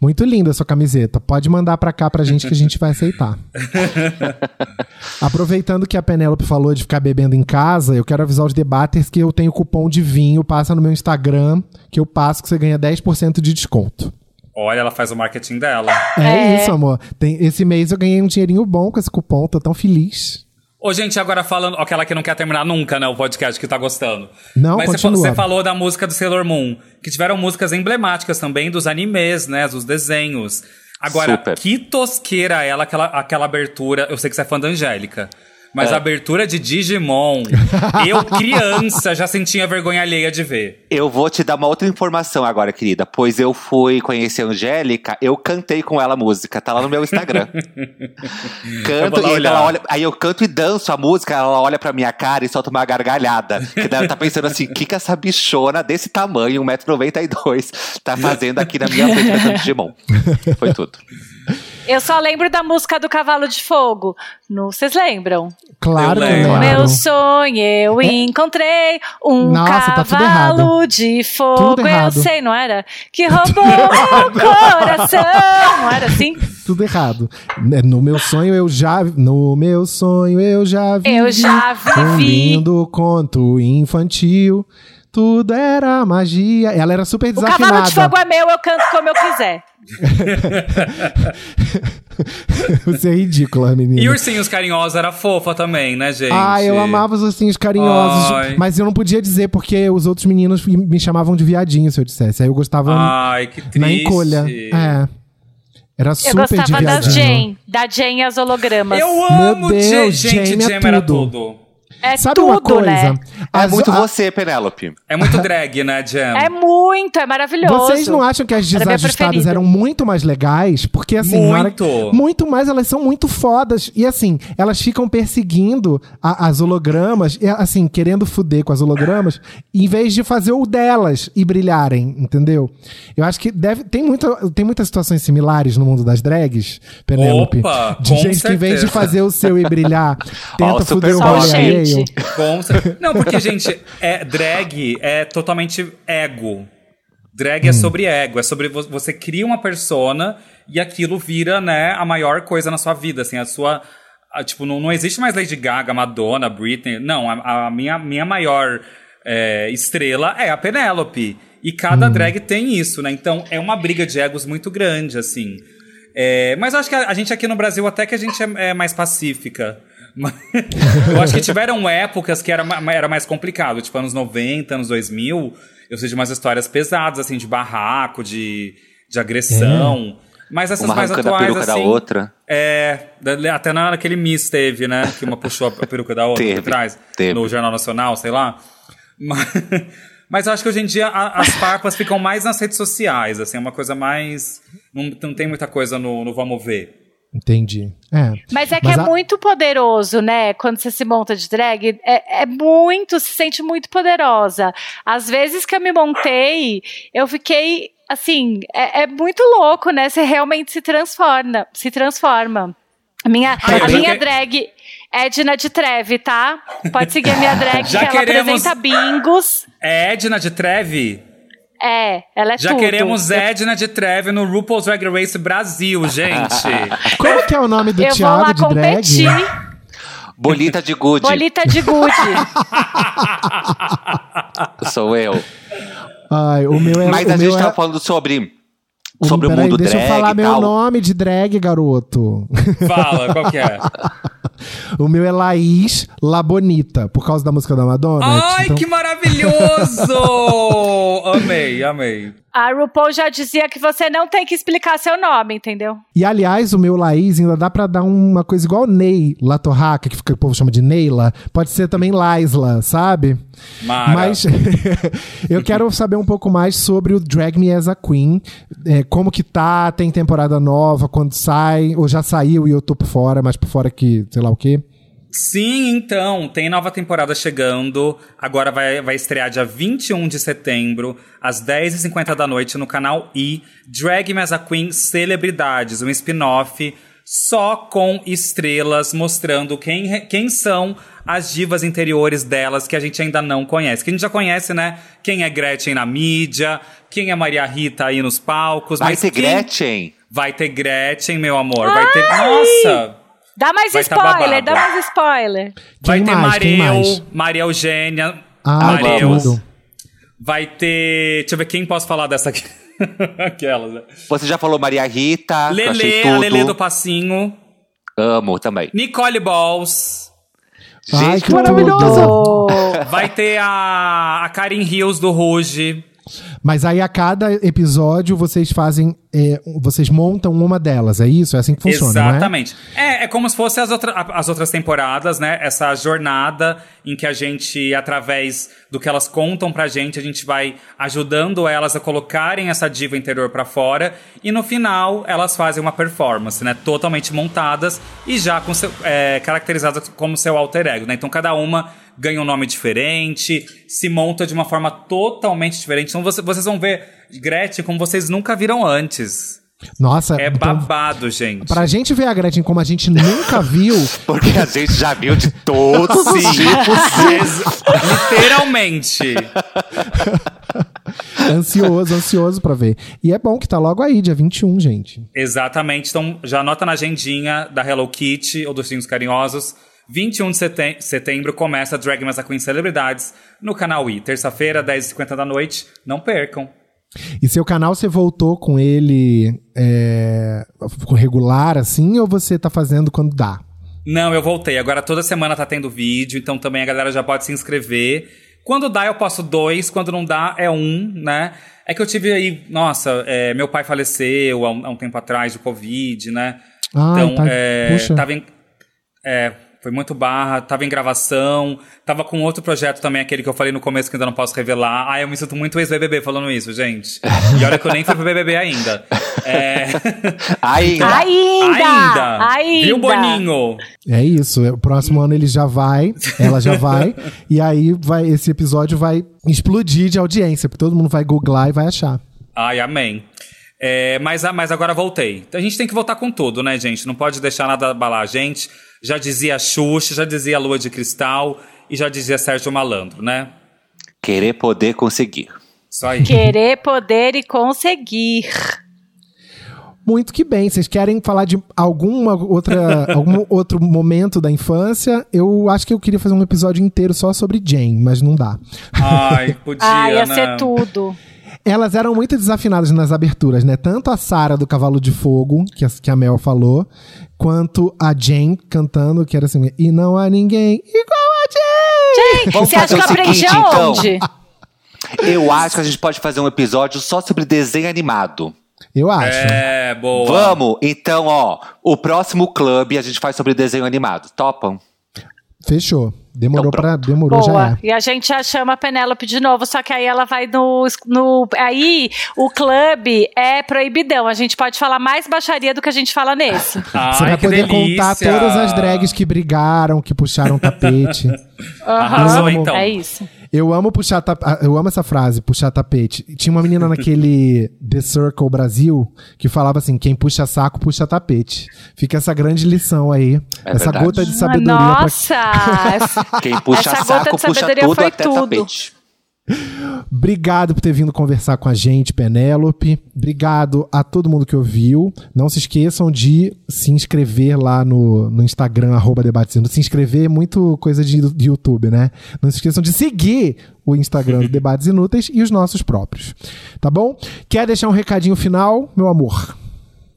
Muito linda a sua camiseta. Pode mandar pra cá pra gente que a gente vai aceitar. Aproveitando que a Penélope falou de ficar bebendo em casa, eu quero avisar os debaters que eu tenho cupom de vinho, passa no meu Instagram, que eu passo que você ganha 10% de desconto. Olha, ela faz o marketing dela. É, É. isso, amor. Tem, esse mês eu ganhei um dinheirinho bom com esse cupom, tô tão feliz. Ô, gente, agora falando. Aquela que não quer terminar nunca, né? O podcast que tá gostando. Não, Mas você continua. falou, você falou da música do Sailor Moon, que tiveram músicas emblemáticas também dos animes, né? Dos desenhos. Agora, Super. que tosqueira ela, aquela, aquela abertura. Eu sei que você é fã da Angélica. Mas É. a abertura de Digimon, eu, criança, já sentia vergonha alheia de ver. Eu vou te dar uma outra informação agora, querida. Pois eu fui conhecer a Angélica, eu cantei com ela a música, tá lá no meu Instagram. Canto e olhar. ela olha. Aí eu canto e danço a música, ela olha pra minha cara e solta uma gargalhada. Que ela tá pensando assim: o que, que essa bichona desse tamanho, 1,92m, tá fazendo aqui na minha frente cantando Digimon? Foi tudo. Eu só lembro da música do Cavalo de Fogo. Não, vocês lembram? Claro Eu que lembro. Meu sonho, eu encontrei um Nossa, tá cavalo de fogo. Tudo Eu sei, não era? Que roubou o coração. Não era assim? Tudo errado. Né, No meu sonho eu já. No meu sonho eu já vi. Eu já Um vivi. lindo conto infantil. Tudo era magia. Ela era super O cavalo de desafinada. fogo é meu, eu canto como eu quiser. Você é ridícula, menina. E Ursinhos Carinhosos era fofa também, né, gente? Ah, eu amava os ursinhos carinhosos. Ai. Mas eu não podia dizer porque os outros meninos me chamavam de viadinho se eu dissesse. Aí eu gostava Ai, que triste. na encolha. É. Era Eu super de gostava da. Jane, da Jane e as hologramas. Eu amo Deus, Jam- gente, Jam é Jam era tudo. tudo. É Sabe tudo, uma coisa? né? É As- muito a- você, Penélope. É muito drag, né, Jam? É muito, é maravilhoso. Vocês não acham que as desajustadas eram muito mais legais? Porque assim, Muito. muito mais, elas são muito fodas. E assim, elas ficam perseguindo a- as hologramas, e, assim, querendo fuder com as hologramas, em vez de fazer o delas e brilharem, entendeu? Eu acho que deve. Tem, muita, tem muitas situações similares no mundo das drags, Penélope. Opa, de com gente que em vez de certeza. fazer o seu e brilhar, Ó, tenta o fuder o rolê alheio. Gente. Com Não, porque, gente, é, drag é totalmente ego. Drag Hum. é sobre ego, é sobre vo- você cria uma persona e aquilo vira, né, a maior coisa na sua vida, assim, a sua a, tipo, não, não existe mais Lady Gaga, Madonna, Britney, não, a, a minha, minha maior é, estrela é a Penélope. E cada Hum. drag tem isso, né? Então é uma briga de egos muito grande, assim. É, mas eu acho que a, a gente aqui no Brasil até que a gente é, é mais pacífica. Eu acho que tiveram épocas que era, era mais complicado, tipo anos 90, anos 2000. Eu sei de umas histórias pesadas, assim, de barraco, de, de agressão. Mas essas Uma mais atuais, peruca da assim, outra. É, da- até na- naquele Miss teve, né? Que uma puxou a peruca da outra Teve, por trás. teve. No Jornal Nacional, sei lá. Mas, mas eu acho que hoje em dia a- as farpas ficam mais nas redes sociais, assim, é uma coisa mais. Não, não tem muita coisa no, no Vamos Ver. Entendi. É. Mas é que Mas é a- muito poderoso, né? Quando você se monta de drag, é, é muito, se sente muito poderosa. Às vezes que eu me montei, eu fiquei assim, é, é muito louco, né? Você realmente se transforma, se transforma. A minha, Ah, a minha que- drag é Edna de Treve, tá? Pode seguir a minha drag, Já que ela queremos- apresenta bingos. É Edna de Treve? É, ela é Já tudo. queremos Edna de Treve no RuPaul's Drag Race Brasil, gente. Como que é o nome do Eu vou Thiago lá de drag? competir. Bolita de Good. Bolita de gude. Sou eu. Ai, o meu é Mas o a meu gente é... tava falando sobre, o- sobre o mundo deixa drag eu falar e meu tal. nome de drag, garoto. Fala, qual que é? o meu é Laís Labonita, por causa da música da Madonna. Ai, então- que maravilhoso! amei, amei. A RuPaul já dizia que você não tem que explicar seu nome, entendeu? E aliás, o meu Laís ainda dá pra dar uma coisa igual Ney Latorraca, que fica- o povo chama de Neila. Pode ser também Laisla, sabe? Mara. Mas eu quero saber um pouco mais sobre o Drag Me as a Queen. É, como que tá? Tem temporada nova? Quando sai? Ou já saiu e eu tô por fora, mas por fora que, sei lá o quê? Sim, então, tem nova temporada chegando. Agora vai, vai estrear dia 21 de setembro, às 10h50 da noite, no canal I. Drag Me as a Queen Celebridades, um spin-off só com estrelas mostrando quem, quem são as divas interiores delas que a gente ainda não conhece. Que a gente já conhece, né? Quem é Gretchen na mídia, quem é Maria Rita aí nos palcos. Vai mas ter quem- Gretchen? Vai ter Gretchen, meu amor. Vai ter. Nossa! Dá mais Vai tá spoiler, babado. dá mais spoiler. Vai Quem ter mais? Mariel, mais? Maria Eugênia, Ah, Mariel. tudo. Vai ter. Deixa eu ver quem posso falar dessa aqui. Aquelas, né? Você já falou Maria Rita, Lele, a Lele do Passinho. Amo também. Nicole Balls. Ai, Gente, que Maravilhoso! Vai ter a, a Karen Hills do Rouge. Mas aí a cada episódio vocês fazem. é, vocês montam uma delas, é isso? É assim que funciona, é? Exatamente. É, é como se fosse as, outra, as outras temporadas, né? Essa jornada em que a gente, através do que elas contam pra gente, a gente vai ajudando elas a colocarem essa diva interior pra fora. E no final, elas fazem uma performance, né? Totalmente montadas e já com seu, é, caracterizadas como seu alter ego, né? Então cada uma ganha um nome diferente, se monta de uma forma totalmente diferente. Então você- vocês vão ver Gretchen como vocês nunca viram antes. Nossa, É então, babado, gente. pra gente ver a Gretchen como a gente nunca viu, Porque a gente já viu de todos os tipos. Literalmente. ansioso, ansioso pra ver. E é bom que tá logo aí, dia 21, gente. Exatamente. Então, já anota na agendinha da Hello Kitty ou dos Cinhos Carinhosos. 21 de setem- setembro começa Drag Race Queen Celebridades no canal I. Terça-feira, 10h50 da noite. Não percam. E seu canal, você voltou com ele é, regular, assim, ou você tá fazendo quando dá? Não, eu voltei. Agora toda semana tá tendo vídeo, então também a galera já pode se inscrever. Quando dá, eu posto dois. Quando não dá, é um, né? É que eu tive aí, nossa, é, meu pai faleceu há um, há um tempo atrás de Covid, né? Ai, então, tá- é, puxa. tava em. É, foi muito barra, tava em gravação, tava com outro projeto também, aquele que eu falei no começo que ainda não posso revelar. Ai, eu me sinto muito ex-BBB falando isso, gente. E olha que eu nem fui pro BBB ainda. É... Ainda. Ainda! ainda! Ainda! Viu, Boninho? É isso. O próximo ano ele já vai, ela já vai, e aí vai, esse episódio vai explodir de audiência, porque todo mundo vai googlar e vai achar. Ai, amém. É, mas, mas agora voltei. Então a gente tem que voltar com tudo, né, gente? Não pode deixar nada abalar a gente. Já dizia Xuxa, já dizia Lua de Cristal e já dizia Sérgio Malandro, né? Querer, poder, conseguir. Isso aí. Querer, poder e conseguir. Muito que bem. Vocês querem falar de alguma outra, algum outro momento da infância? Eu acho que eu queria fazer um episódio inteiro só sobre Jane, mas não dá. Ai, podia, Ah, ia né? ser tudo. Elas eram muito desafinadas nas aberturas, né? Tanto a Sara do Cavalo de Fogo, que a, que a Mel falou, quanto a Jane cantando, que era assim: E não há ninguém igual a Jane! Vamos Você acha fazer que eu aprendi então. aonde? Eu acho que a gente pode fazer um episódio só sobre desenho animado. Eu acho. É, boa. Vamos? Então, ó, o próximo clube a gente faz sobre desenho animado. Topam? Fechou. Demorou Então, pra. Demorou, já Boa. é. E a gente já chama a Penélope de novo, só que aí ela vai no, no. Aí o clube é proibidão. A gente pode falar mais baixaria do que a gente fala nesse. Ai, Você vai poder delícia. contar todas as drags que brigaram, que puxaram tapete. Arrasou, Amo. então. É isso. Eu amo puxar tapete. Eu amo essa frase, puxar tapete. Tinha uma menina naquele The Circle Brasil que falava assim: quem puxa saco, puxa tapete. Fica essa grande lição aí. É essa verdade. gota de sabedoria pra Nossa! Quem puxa Essa saco, gota de puxa sabedoria tudo foi até tudo. tapete. Obrigado por ter vindo conversar com a gente, Penélope. Obrigado a todo mundo que ouviu. Não se esqueçam de se inscrever lá no, no Instagram, arroba Debatendo. Se inscrever é muito coisa de, de YouTube, né? Não se esqueçam de seguir o Instagram do Debates Inúteis e os nossos próprios. Tá bom? Quer deixar um recadinho final, meu amor?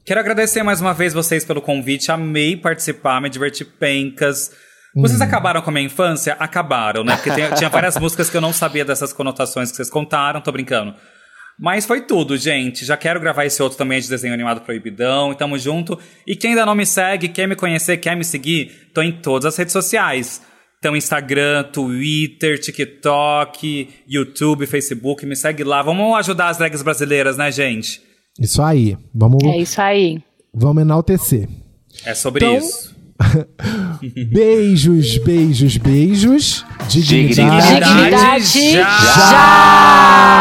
Quero agradecer mais uma vez vocês pelo convite. Amei participar, me diverti pencas. Vocês acabaram com a minha infância? Acabaram, né? Porque tem- tinha várias músicas que eu não sabia dessas conotações que vocês contaram, tô brincando. Mas foi tudo, gente. Já quero gravar esse outro também de desenho animado proibidão. E tamo junto. E quem ainda não me segue, quer me conhecer, quer me seguir, tô em todas as redes sociais. Então, Instagram, Twitter, TikTok, YouTube, Facebook. Me segue lá. Vamos ajudar as drags brasileiras, né, gente? Isso aí. Vamos, É isso aí. vamos enaltecer. É sobre Então, isso. beijos, beijos, beijos. Dignidade. Dignidade. Já. já. já.